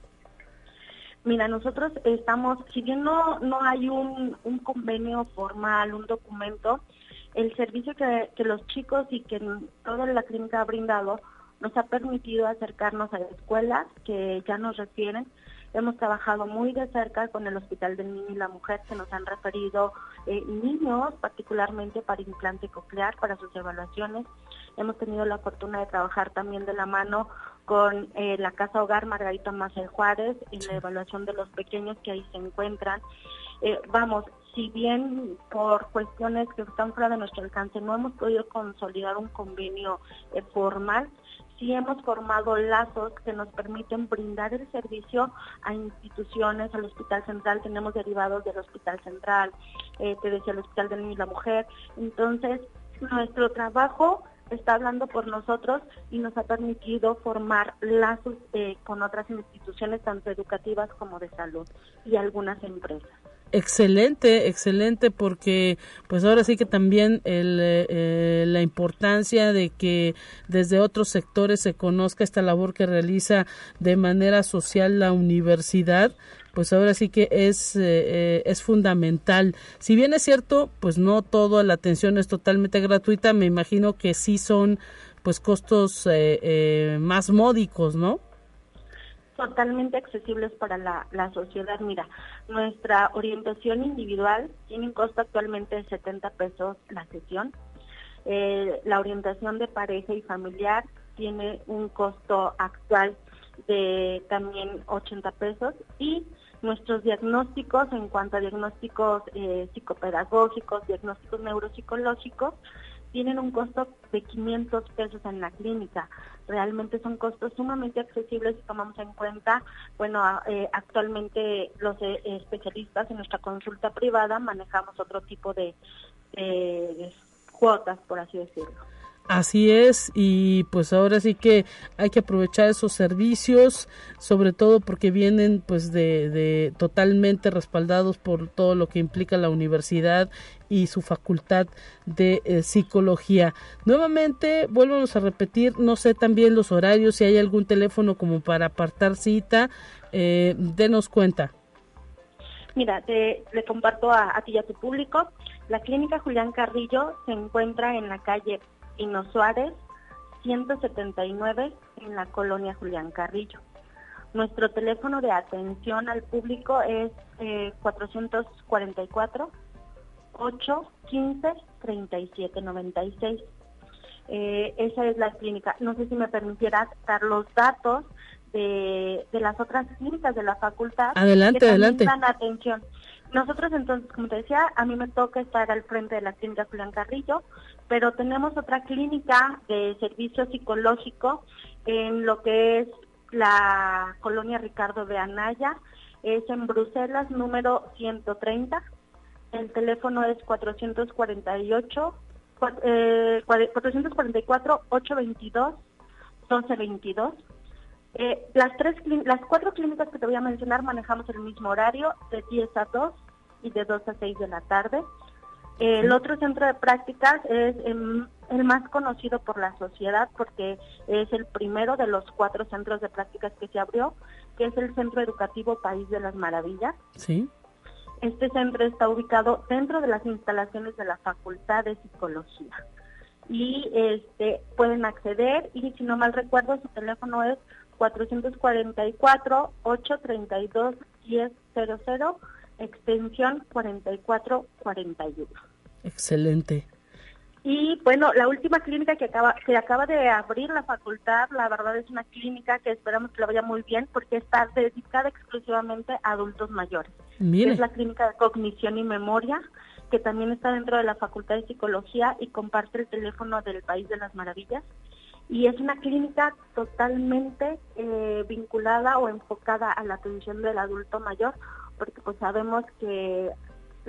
Mira, nosotros estamos, si bien no, no hay un, un convenio formal, un documento, el servicio que, que los chicos y que toda la clínica ha brindado nos ha permitido acercarnos a escuelas que ya nos refieren Hemos trabajado muy de cerca con el Hospital del Niño y la Mujer, que nos han referido eh, niños, particularmente para implante coclear, para sus evaluaciones. Hemos tenido la fortuna de trabajar también de la mano con eh, la Casa Hogar Margarita Marcel Juárez en la evaluación de los pequeños que ahí se encuentran. Eh, vamos, si bien por cuestiones que están fuera de nuestro alcance no hemos podido consolidar un convenio formal, sí hemos formado lazos que nos permiten brindar el servicio a instituciones, al Hospital Central, tenemos derivados del Hospital Central, eh, te decía el Hospital del Niño y la Mujer. Entonces, nuestro trabajo está hablando por nosotros y nos ha permitido formar lazos eh, con otras instituciones, tanto educativas como de salud y algunas empresas. Excelente, excelente, porque pues ahora sí que también el, eh, la importancia de que desde otros sectores se conozca esta labor que realiza de manera social la universidad, pues ahora sí que es, eh, es fundamental. Si bien es cierto, pues no toda la atención es totalmente gratuita, me imagino que sí son pues costos más módicos, ¿no? Totalmente accesibles para la, la, sociedad. Mira, nuestra orientación individual tiene un costo actualmente de 70 pesos la sesión. Eh, la orientación de pareja y familiar tiene un costo actual de también 80 pesos y nuestros diagnósticos en cuanto a diagnósticos eh, psicopedagógicos, diagnósticos neuropsicológicos, tienen un costo de 500 pesos en la clínica. Realmente son costos sumamente accesibles si tomamos en cuenta, bueno, eh, actualmente los eh, especialistas en nuestra consulta privada manejamos otro tipo de, de cuotas, por así decirlo. Así es, y pues ahora sí que hay que aprovechar esos servicios, sobre todo porque vienen pues de, de totalmente respaldados por todo lo que implica la universidad y su facultad de eh, psicología. Nuevamente, vuelvamos a repetir, no sé también los horarios, si hay algún teléfono como para apartar cita, eh, denos cuenta. Mira, te, le comparto a, a ti y a tu público. La clínica Julián Carrillo se encuentra en la calle Pino Suárez, 179 en la colonia Julián Carrillo. Nuestro teléfono de atención al público es 444 815 3796. Eh, esa es la clínica. No sé si me permitieras dar los datos de, de las otras clínicas de la facultad. Adelante, que adelante. Dan atención. Nosotros entonces, como te decía, a mí me toca estar al frente de la clínica Julián Carrillo, pero tenemos otra clínica de servicio psicológico en lo que es la colonia Ricardo de Anaya, es en Bruselas número 130. El teléfono es 448 eh, 444 822 1222. Eh, las tres las cuatro clínicas que te voy a mencionar manejamos el mismo horario de 10 a 2 y de 2 a 6 de la tarde. El otro centro de prácticas es el, el, más conocido por la sociedad porque es el primero de los cuatro centros de prácticas que se abrió, que es el Centro Educativo País de las Maravillas. Sí. Este centro está ubicado dentro de las instalaciones de la Facultad de Psicología. Y este pueden acceder y si no mal recuerdo su teléfono es 444-832-1000, extensión 4441. Excelente. Y bueno, la última clínica que acaba, que acaba de abrir la facultad, la verdad es una clínica que esperamos que le vaya muy bien porque está dedicada exclusivamente a adultos mayores. Mire. Es la clínica de cognición y memoria, que también está dentro de la Facultad de Psicología y comparte el teléfono del País de las Maravillas y es una clínica totalmente eh, vinculada o enfocada a la atención del adulto mayor, porque pues sabemos que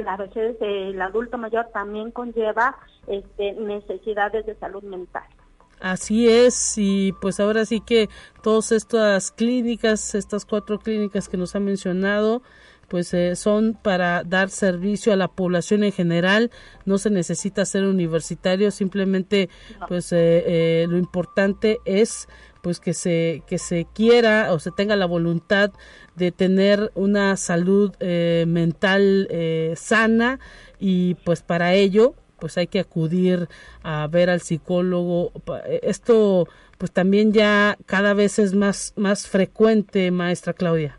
a veces el adulto mayor también conlleva este, necesidades de salud mental. Así es, y pues ahora sí que todas estas clínicas, estas cuatro clínicas que nos ha mencionado, pues eh, son para dar servicio a la población en general, no se necesita ser universitario, simplemente pues eh, eh, lo importante es pues que se que se quiera o se tenga la voluntad de tener una salud mental sana y pues para ello pues hay que acudir a ver al psicólogo esto pues también ya cada vez es más más frecuente maestra Claudia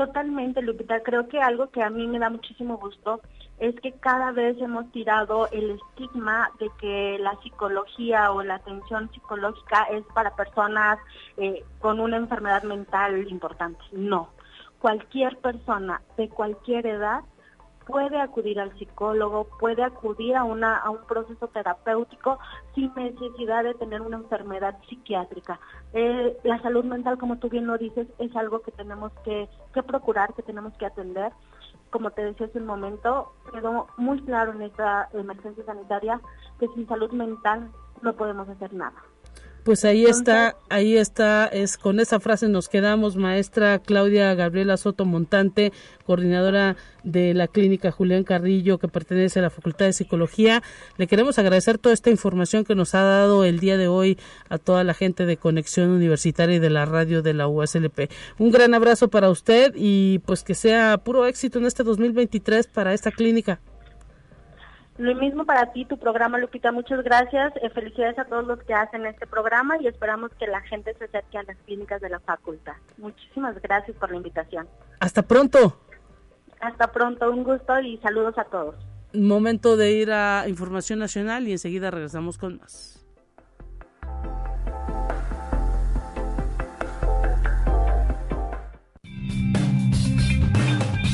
Totalmente, Lupita. Creo que algo que a mí me da muchísimo gusto es que cada vez hemos tirado el estigma de que la psicología o la atención psicológica es para personas eh, con una enfermedad mental importante. No. Cualquier persona de cualquier edad puede acudir al psicólogo, puede acudir a, una, a un proceso terapéutico sin necesidad de tener una enfermedad psiquiátrica. Eh, la salud mental, como tú bien lo dices, es algo que tenemos que, que procurar, que tenemos que atender. Como te decía hace un momento, quedó muy claro en esta emergencia sanitaria que sin salud mental no podemos hacer nada. Pues ahí está, ahí está, es con esa frase nos quedamos, maestra Claudia Gabriela Soto Montante, coordinadora de la clínica Julián Carrillo que pertenece a la Facultad de Psicología. Le queremos agradecer toda esta información que nos ha dado el día de hoy a toda la gente de Conexión Universitaria y de la radio de la USLP. Un gran abrazo para usted y pues que sea puro éxito en este 2023 para esta clínica. Lo mismo para ti, tu programa, Lupita. Muchas gracias. Eh, felicidades a todos los que hacen este programa y esperamos que la gente se acerque a las clínicas de la facultad. Muchísimas gracias por la invitación. Hasta pronto. Hasta pronto. Un gusto y saludos a todos. Momento de ir a Información Nacional y enseguida regresamos con más.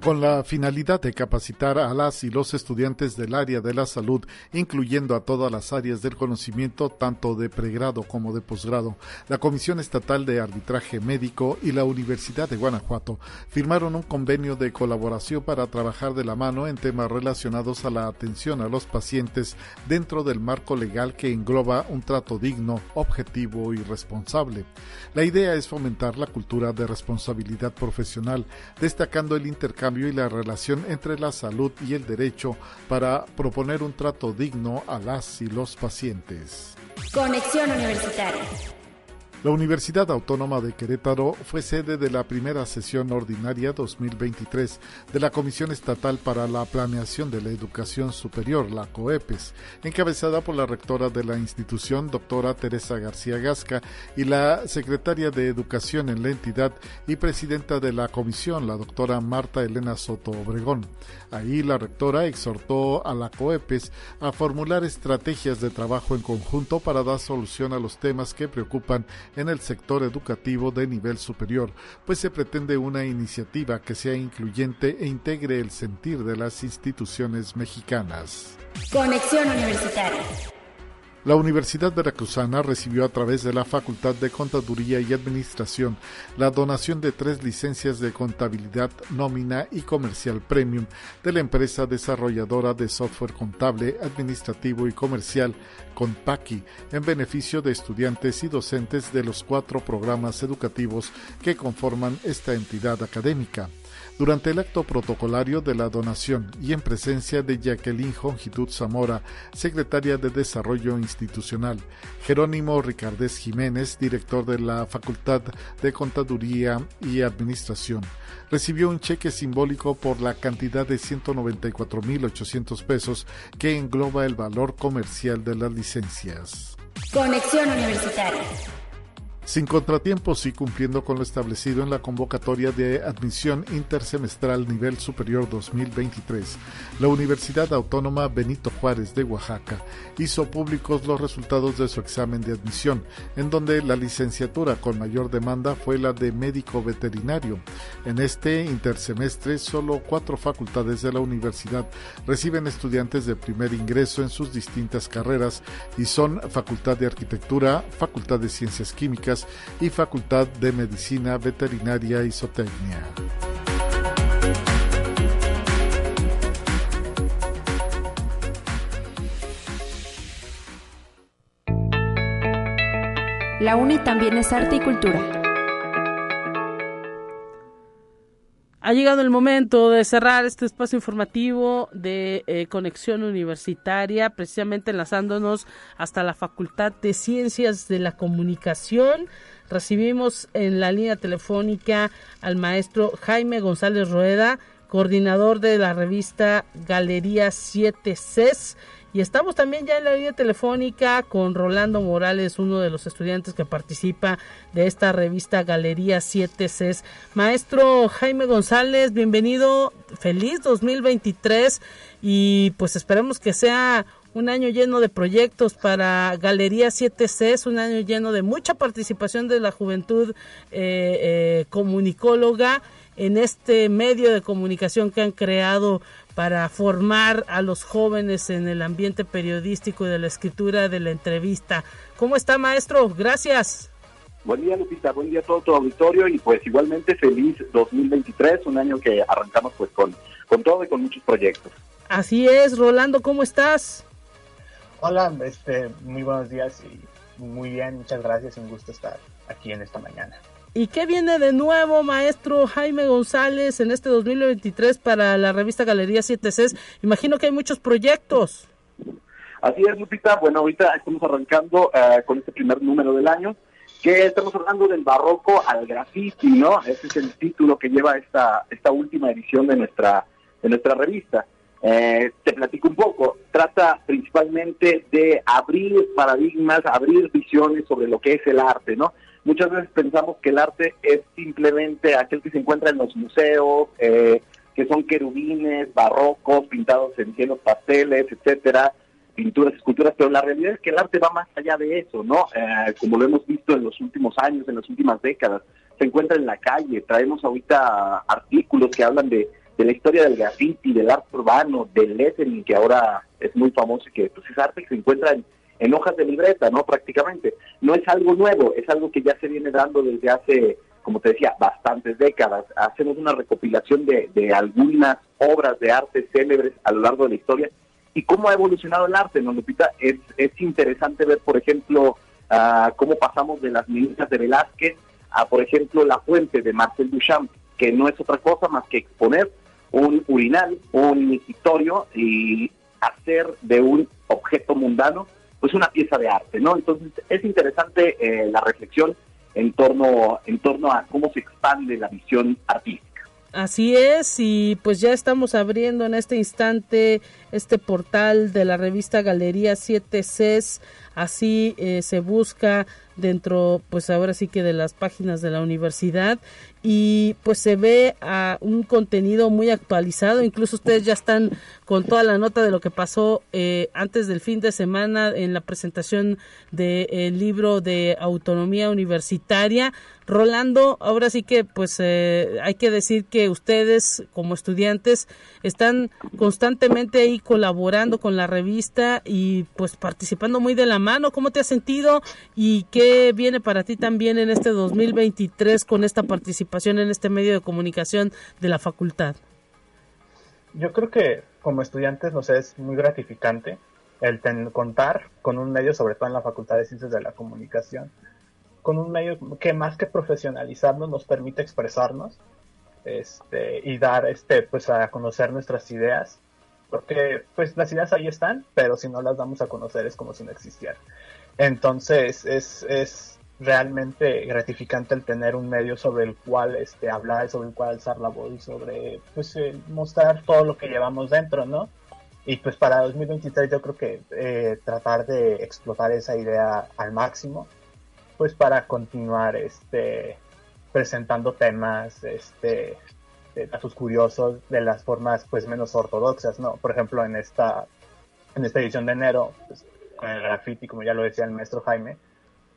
con la finalidad de capacitar a las y los estudiantes del área de la salud, incluyendo a todas las áreas del conocimiento, tanto de pregrado como de posgrado. La Comisión Estatal de Arbitraje Médico y la Universidad de Guanajuato firmaron un convenio de colaboración para trabajar de la mano en temas relacionados a la atención a los pacientes dentro del marco legal que engloba un trato digno, objetivo y responsable. La idea es fomentar la cultura de responsabilidad profesional, destacando el intercambio y la relación entre la salud y el derecho para proponer un trato digno a las y los pacientes. Conexión Universitaria. La Universidad Autónoma de Querétaro fue sede de la primera sesión ordinaria 2023 de la Comisión Estatal para la Planeación de la Educación Superior, la COEPES, encabezada por la rectora de la institución, doctora Teresa García Gasca, y la secretaria de Educación en la entidad y presidenta de la comisión, la doctora Marta Elena Soto Obregón. Ahí la rectora exhortó a la COEPES a formular estrategias de trabajo en conjunto para dar solución a los temas que preocupan en el sector educativo de nivel superior, pues se pretende una iniciativa que sea incluyente e integre el sentir de las instituciones mexicanas. Conexión Universitaria. La Universidad Veracruzana recibió a través de la Facultad de Contaduría y Administración la donación de tres licencias de contabilidad, nómina y comercial premium de la empresa desarrolladora de software contable, administrativo y comercial Conpaqui en beneficio de estudiantes y docentes de los cuatro programas educativos que conforman esta entidad académica durante el acto protocolario de la donación y en presencia de Jacqueline Jongitud Zamora, secretaria de Desarrollo Institucional, Jerónimo Ricardés Jiménez, director de la Facultad de Contaduría y Administración, recibió un cheque simbólico por la cantidad de 194.800 pesos que engloba el valor comercial de las licencias. Conexión Universitaria sin contratiempos y cumpliendo con lo establecido en la convocatoria de admisión intersemestral nivel superior 2023, la Universidad Autónoma Benito Juárez de Oaxaca hizo públicos los resultados de su examen de admisión, en donde la licenciatura con mayor demanda fue la de médico veterinario. En este intersemestre, solo cuatro facultades de la universidad reciben estudiantes de primer ingreso en sus distintas carreras y son Facultad de Arquitectura, Facultad de Ciencias Químicas, y Facultad de Medicina Veterinaria y Zootecnia. La UNI también es arte y cultura. Ha llegado el momento de cerrar este espacio informativo de eh, conexión universitaria, precisamente enlazándonos hasta la Facultad de Ciencias de la Comunicación. Recibimos en la línea telefónica al maestro Jaime González Rueda, coordinador de la revista Galería 7 CES y estamos también ya en la línea telefónica con Rolando Morales, uno de los estudiantes que participa de esta revista Galería 7 Cs. Maestro Jaime González, bienvenido, feliz 2023 y pues esperemos que sea un año lleno de proyectos para Galería 7 Cs, un año lleno de mucha participación de la juventud eh, eh, comunicóloga en este medio de comunicación que han creado para formar a los jóvenes en el ambiente periodístico y de la escritura de la entrevista. ¿Cómo está, maestro? Gracias. Buen día, Lupita. Buen día a todo tu auditorio y pues igualmente feliz 2023, un año que arrancamos pues con con todo y con muchos proyectos. Así es, Rolando, ¿cómo estás? Hola, este, muy buenos días y muy bien, muchas gracias, un gusto estar aquí en esta mañana. ¿Y qué viene de nuevo, maestro Jaime González, en este 2023 para la revista Galería 7Cs? Imagino que hay muchos proyectos. Así es, Lupita. Bueno, ahorita estamos arrancando eh, con este primer número del año, que estamos hablando del barroco al graffiti, ¿no? Ese es el título que lleva esta, esta última edición de nuestra, de nuestra revista. Eh, te platico un poco. Trata principalmente de abrir paradigmas, abrir visiones sobre lo que es el arte, ¿no? Muchas veces pensamos que el arte es simplemente aquel que se encuentra en los museos, eh, que son querubines, barrocos, pintados en cielos pasteles, etcétera, pinturas, esculturas, pero la realidad es que el arte va más allá de eso, ¿no? Eh, como lo hemos visto en los últimos años, en las últimas décadas, se encuentra en la calle. Traemos ahorita artículos que hablan de de la historia del graffiti, del arte urbano, del lettering, que ahora es muy famoso y que pues, es arte que se encuentra en, hojas de libreta, ¿no? Prácticamente. No es algo nuevo, es algo que ya se viene dando desde hace, como te decía, bastantes décadas. Hacemos una recopilación de, algunas obras de arte célebres a lo largo de la historia y cómo ha evolucionado el arte, ¿no, Lupita? Es, es interesante ver, por ejemplo, uh, cómo pasamos de las minitas de Velázquez a, por ejemplo, la fuente de Marcel Duchamp, que no es otra cosa más que exponer un urinal, un micitorio y hacer de un objeto mundano pues una pieza de arte, ¿no? Entonces es interesante eh, la reflexión en torno, en torno a cómo se expande la visión artística. Así es, y pues ya estamos abriendo en este instante este portal de la revista Galería 7 Cs, así eh, se busca dentro, pues ahora sí que de las páginas de la universidad y pues se ve a un contenido muy actualizado, incluso ustedes ya están con toda la nota de lo que pasó eh, antes del fin de semana en la presentación del libro de autonomía universitaria. Rolando, ahora sí que pues eh, hay que decir que ustedes como estudiantes están constantemente ahí colaborando con la revista y pues participando muy de la mano. ¿Cómo te has sentido y qué viene para ti también en este 2023 con esta participación en este medio de comunicación de la facultad? Yo creo que como estudiantes nos es muy gratificante el contar con un medio, sobre todo en la Facultad de Ciencias de la Comunicación, con un medio que más que profesionalizarnos nos permite expresarnos este, y dar este, pues, a conocer nuestras ideas. Porque pues las ideas ahí están, pero si no las damos a conocer es como si no existieran. Entonces es, es realmente gratificante el tener un medio sobre el cual este, hablar, sobre el cual alzar la voz y sobre pues, eh, mostrar todo lo que llevamos dentro, ¿no? Y pues para 2023 yo creo que eh, tratar de explotar esa idea al máximo pues para continuar este presentando temas este de datos curiosos de las formas pues menos ortodoxas no por ejemplo en esta en esta edición de enero pues, con el graffiti como ya lo decía el maestro Jaime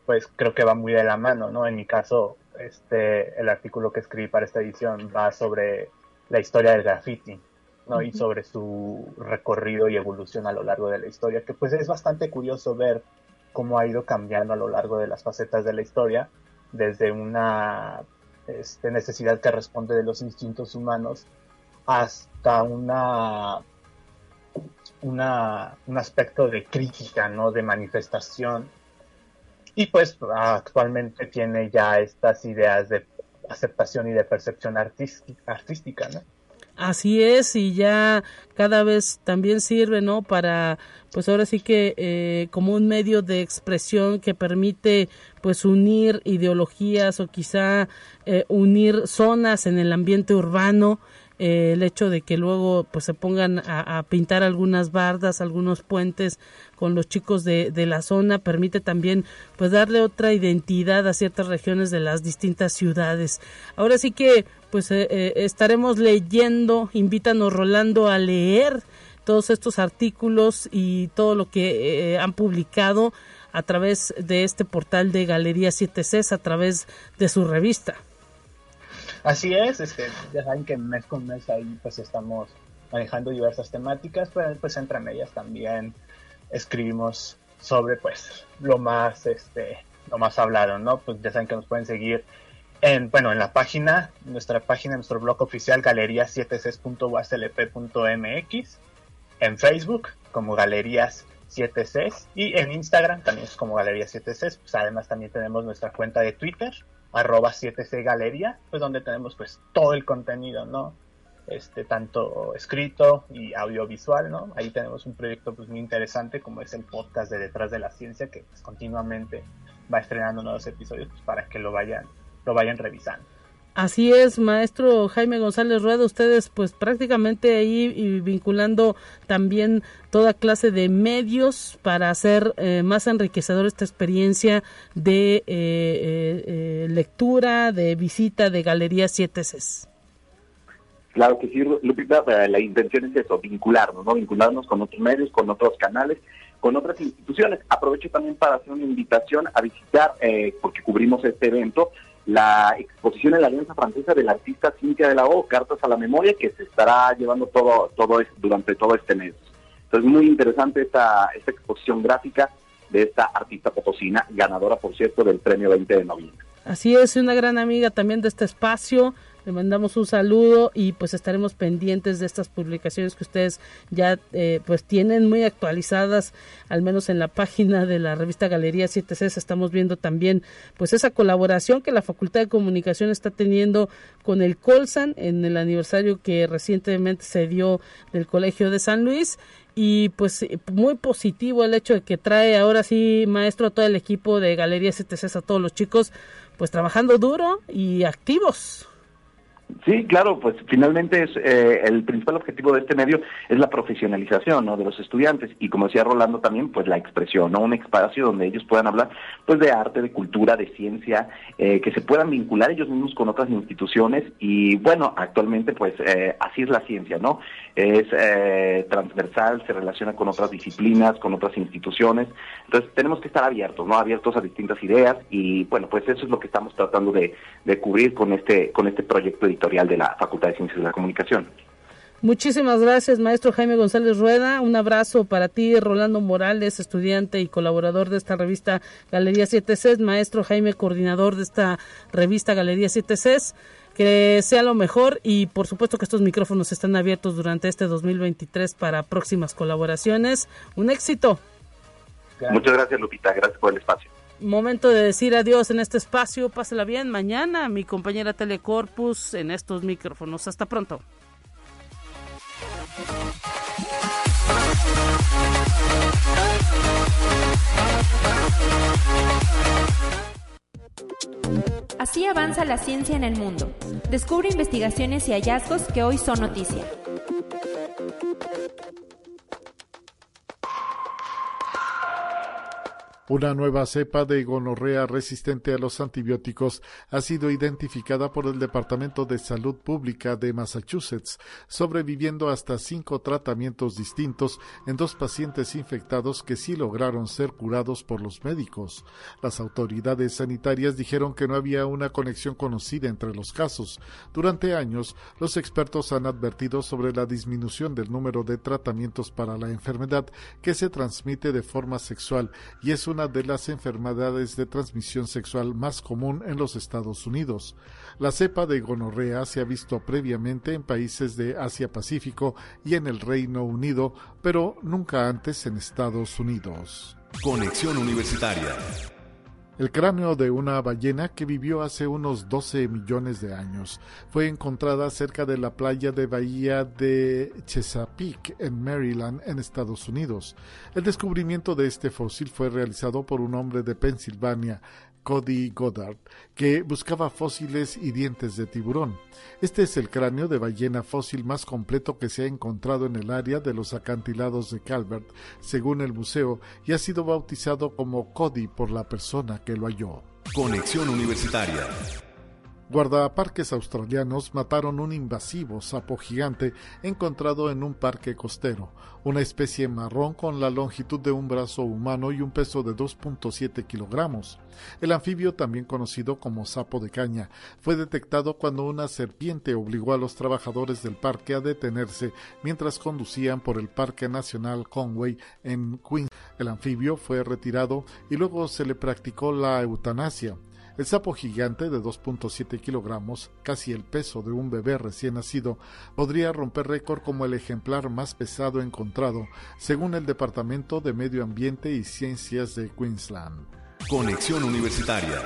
pues creo que va muy de la mano no en mi caso este el artículo que escribí para esta edición va sobre la historia del graffiti ¿no? y sobre su recorrido y evolución a lo largo de la historia que pues es bastante curioso ver cómo ha ido cambiando a lo largo de las facetas de la historia, desde una este, necesidad que responde de los instintos humanos hasta una, una, un aspecto de crítica, ¿no? de manifestación. Y pues actualmente tiene ya estas ideas de aceptación y de percepción artística, ¿no? Así es, y ya cada vez también sirve, ¿no? Para, pues ahora sí que eh, como un medio de expresión que permite, pues unir ideologías o quizá eh, unir zonas en el ambiente urbano. Eh, el hecho de que luego pues se pongan a, a, pintar algunas bardas, algunos puentes con los chicos de, de, la zona permite también pues darle otra identidad a ciertas regiones de las distintas ciudades. Ahora sí que pues eh, eh, estaremos leyendo, invítanos Rolando a leer todos estos artículos y todo lo que eh, han publicado a través de este portal de Galería 7Cs, a través de su revista. Así es, este, ya saben que mes con mes ahí pues estamos manejando diversas temáticas, pero pues entre medias también escribimos sobre pues lo más este lo más hablado, ¿no? Pues ya saben que nos pueden seguir en, bueno, en la página, nuestra página, nuestro blog oficial, galerías7cs.uslp.mx, en Facebook como Galerías 7Cs y en Instagram también es como Galerías 7Cs. Pues además también tenemos nuestra cuenta de Twitter, arroba 7C Galería, pues donde tenemos pues todo el contenido, ¿no? Este, tanto escrito y audiovisual, ¿no? Ahí tenemos un proyecto pues muy interesante como es el podcast de Detrás de la Ciencia que pues, continuamente va estrenando nuevos episodios pues, para que lo vayan lo vayan revisando. Así es, maestro Jaime González Rueda, ustedes pues prácticamente ahí vinculando también toda clase de medios para hacer eh, más enriquecedor esta experiencia de eh, eh, lectura, de visita de Galería 7 Cs. Claro que sí, Lupita, la intención es eso, vincularnos, ¿no? Vincularnos con otros medios, con otros canales, con otras instituciones. Aprovecho también para hacer una invitación a visitar, porque cubrimos este evento, la exposición en la Alianza Francesa del artista Cintia de la O, Cartas a la Memoria, que se estará llevando todo, todo durante todo este mes. Entonces, muy interesante esta, esta exposición gráfica de esta artista potosina, ganadora, por cierto, del premio 20 de noviembre. Así es, una gran amiga también de este espacio. Le mandamos un saludo y pues estaremos pendientes de estas publicaciones que ustedes ya eh, pues tienen muy actualizadas, al menos en la página de la revista Galería 7C. Estamos viendo también pues esa colaboración que la Facultad de Comunicación está teniendo con el Colsan en el aniversario que recientemente se dio del Colegio de San Luis y pues muy positivo el hecho de que trae ahora sí maestro a todo el equipo de Galería 7C, a todos los chicos pues trabajando duro y activos. Sí, claro, pues finalmente es eh, el principal objetivo de este medio es la profesionalización ¿no? de los estudiantes y como decía Rolando también, pues la expresión, ¿no? un espacio donde ellos puedan hablar pues de arte, de cultura, de ciencia, eh, que se puedan vincular ellos mismos con otras instituciones y bueno, actualmente pues eh, así es la ciencia, ¿no? Es transversal, se relaciona con otras disciplinas, con otras instituciones, entonces tenemos que estar abiertos, ¿no? Abiertos a distintas ideas y bueno, pues eso es lo que estamos tratando de, de cubrir con este con este proyecto editorial de la Facultad de Ciencias de la Comunicación. Muchísimas gracias, maestro Jaime González Rueda. Un abrazo para ti, Rolando Morales, estudiante y colaborador de esta revista Galería 7C, maestro Jaime, coordinador de esta revista Galería 7C. Que sea lo mejor y por supuesto que estos micrófonos están abiertos durante este 2023 para próximas colaboraciones. Un éxito. Muchas gracias, Lupita. Gracias por el espacio momento de decir adiós en este espacio. Pásela bien mañana, mi compañera Telecorpus, en estos micrófonos. Hasta pronto. Así avanza la ciencia en el mundo. Descubre investigaciones y hallazgos que hoy son noticia. Una nueva cepa de gonorrea resistente a los antibióticos ha sido identificada por el Departamento de Salud Pública de Massachusetts, sobreviviendo hasta cinco tratamientos distintos en dos pacientes infectados que sí lograron ser curados por los médicos. Las autoridades sanitarias dijeron que no había una conexión conocida entre los casos. Durante años, los expertos han advertido sobre la disminución del número de tratamientos para la enfermedad que se transmite de forma sexual y es de las enfermedades de transmisión sexual más común en los Estados Unidos. La cepa de gonorrea se ha visto previamente en países de Asia-Pacífico y en el Reino Unido, pero nunca antes en Estados Unidos. Conexión Universitaria. El cráneo de una ballena que vivió hace unos 12 millones de años fue encontrada cerca de la playa de Bahía de Chesapeake, en Maryland, en Estados Unidos. El descubrimiento de este fósil fue realizado por un hombre de Pensilvania, Cody Goddard, que buscaba fósiles y dientes de tiburón. Este es el cráneo de ballena fósil más completo que se ha encontrado en el área de los acantilados de Calvert, según el museo, y ha sido bautizado como Cody por la persona que lo halló. Conexión Universitaria. Guardaparques australianos mataron un invasivo sapo gigante encontrado en un parque costero, una especie marrón con la longitud de un brazo humano y un peso de 2.7 kilogramos. El anfibio, también conocido como sapo de caña, fue detectado cuando una serpiente obligó a los trabajadores del parque a detenerse mientras conducían por el Parque Nacional Conway en Queens. El anfibio fue retirado y luego se le practicó la eutanasia. El sapo gigante de 2.7 kilogramos, casi el peso de un bebé recién nacido, podría romper récord como el ejemplar más pesado encontrado, según el Departamento de Medio Ambiente y Ciencias de Queensland. Conexión Universitaria.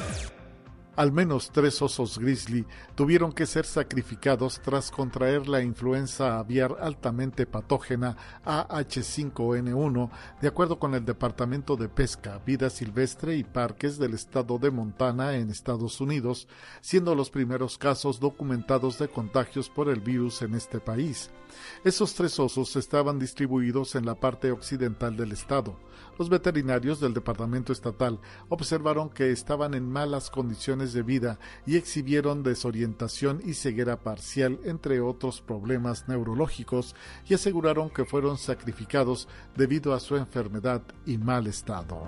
Al menos tres osos grizzly tuvieron que ser sacrificados tras contraer la influenza aviar altamente patógena AH5N1, de acuerdo con el Departamento de Pesca, Vida Silvestre y Parques del estado de Montana en Estados Unidos, siendo los primeros casos documentados de contagios por el virus en este país. Esos tres osos estaban distribuidos en la parte occidental del estado. Los veterinarios del Departamento Estatal observaron que estaban en malas condiciones de vida y exhibieron desorientación y ceguera parcial, entre otros problemas neurológicos, y aseguraron que fueron sacrificados debido a su enfermedad y mal estado.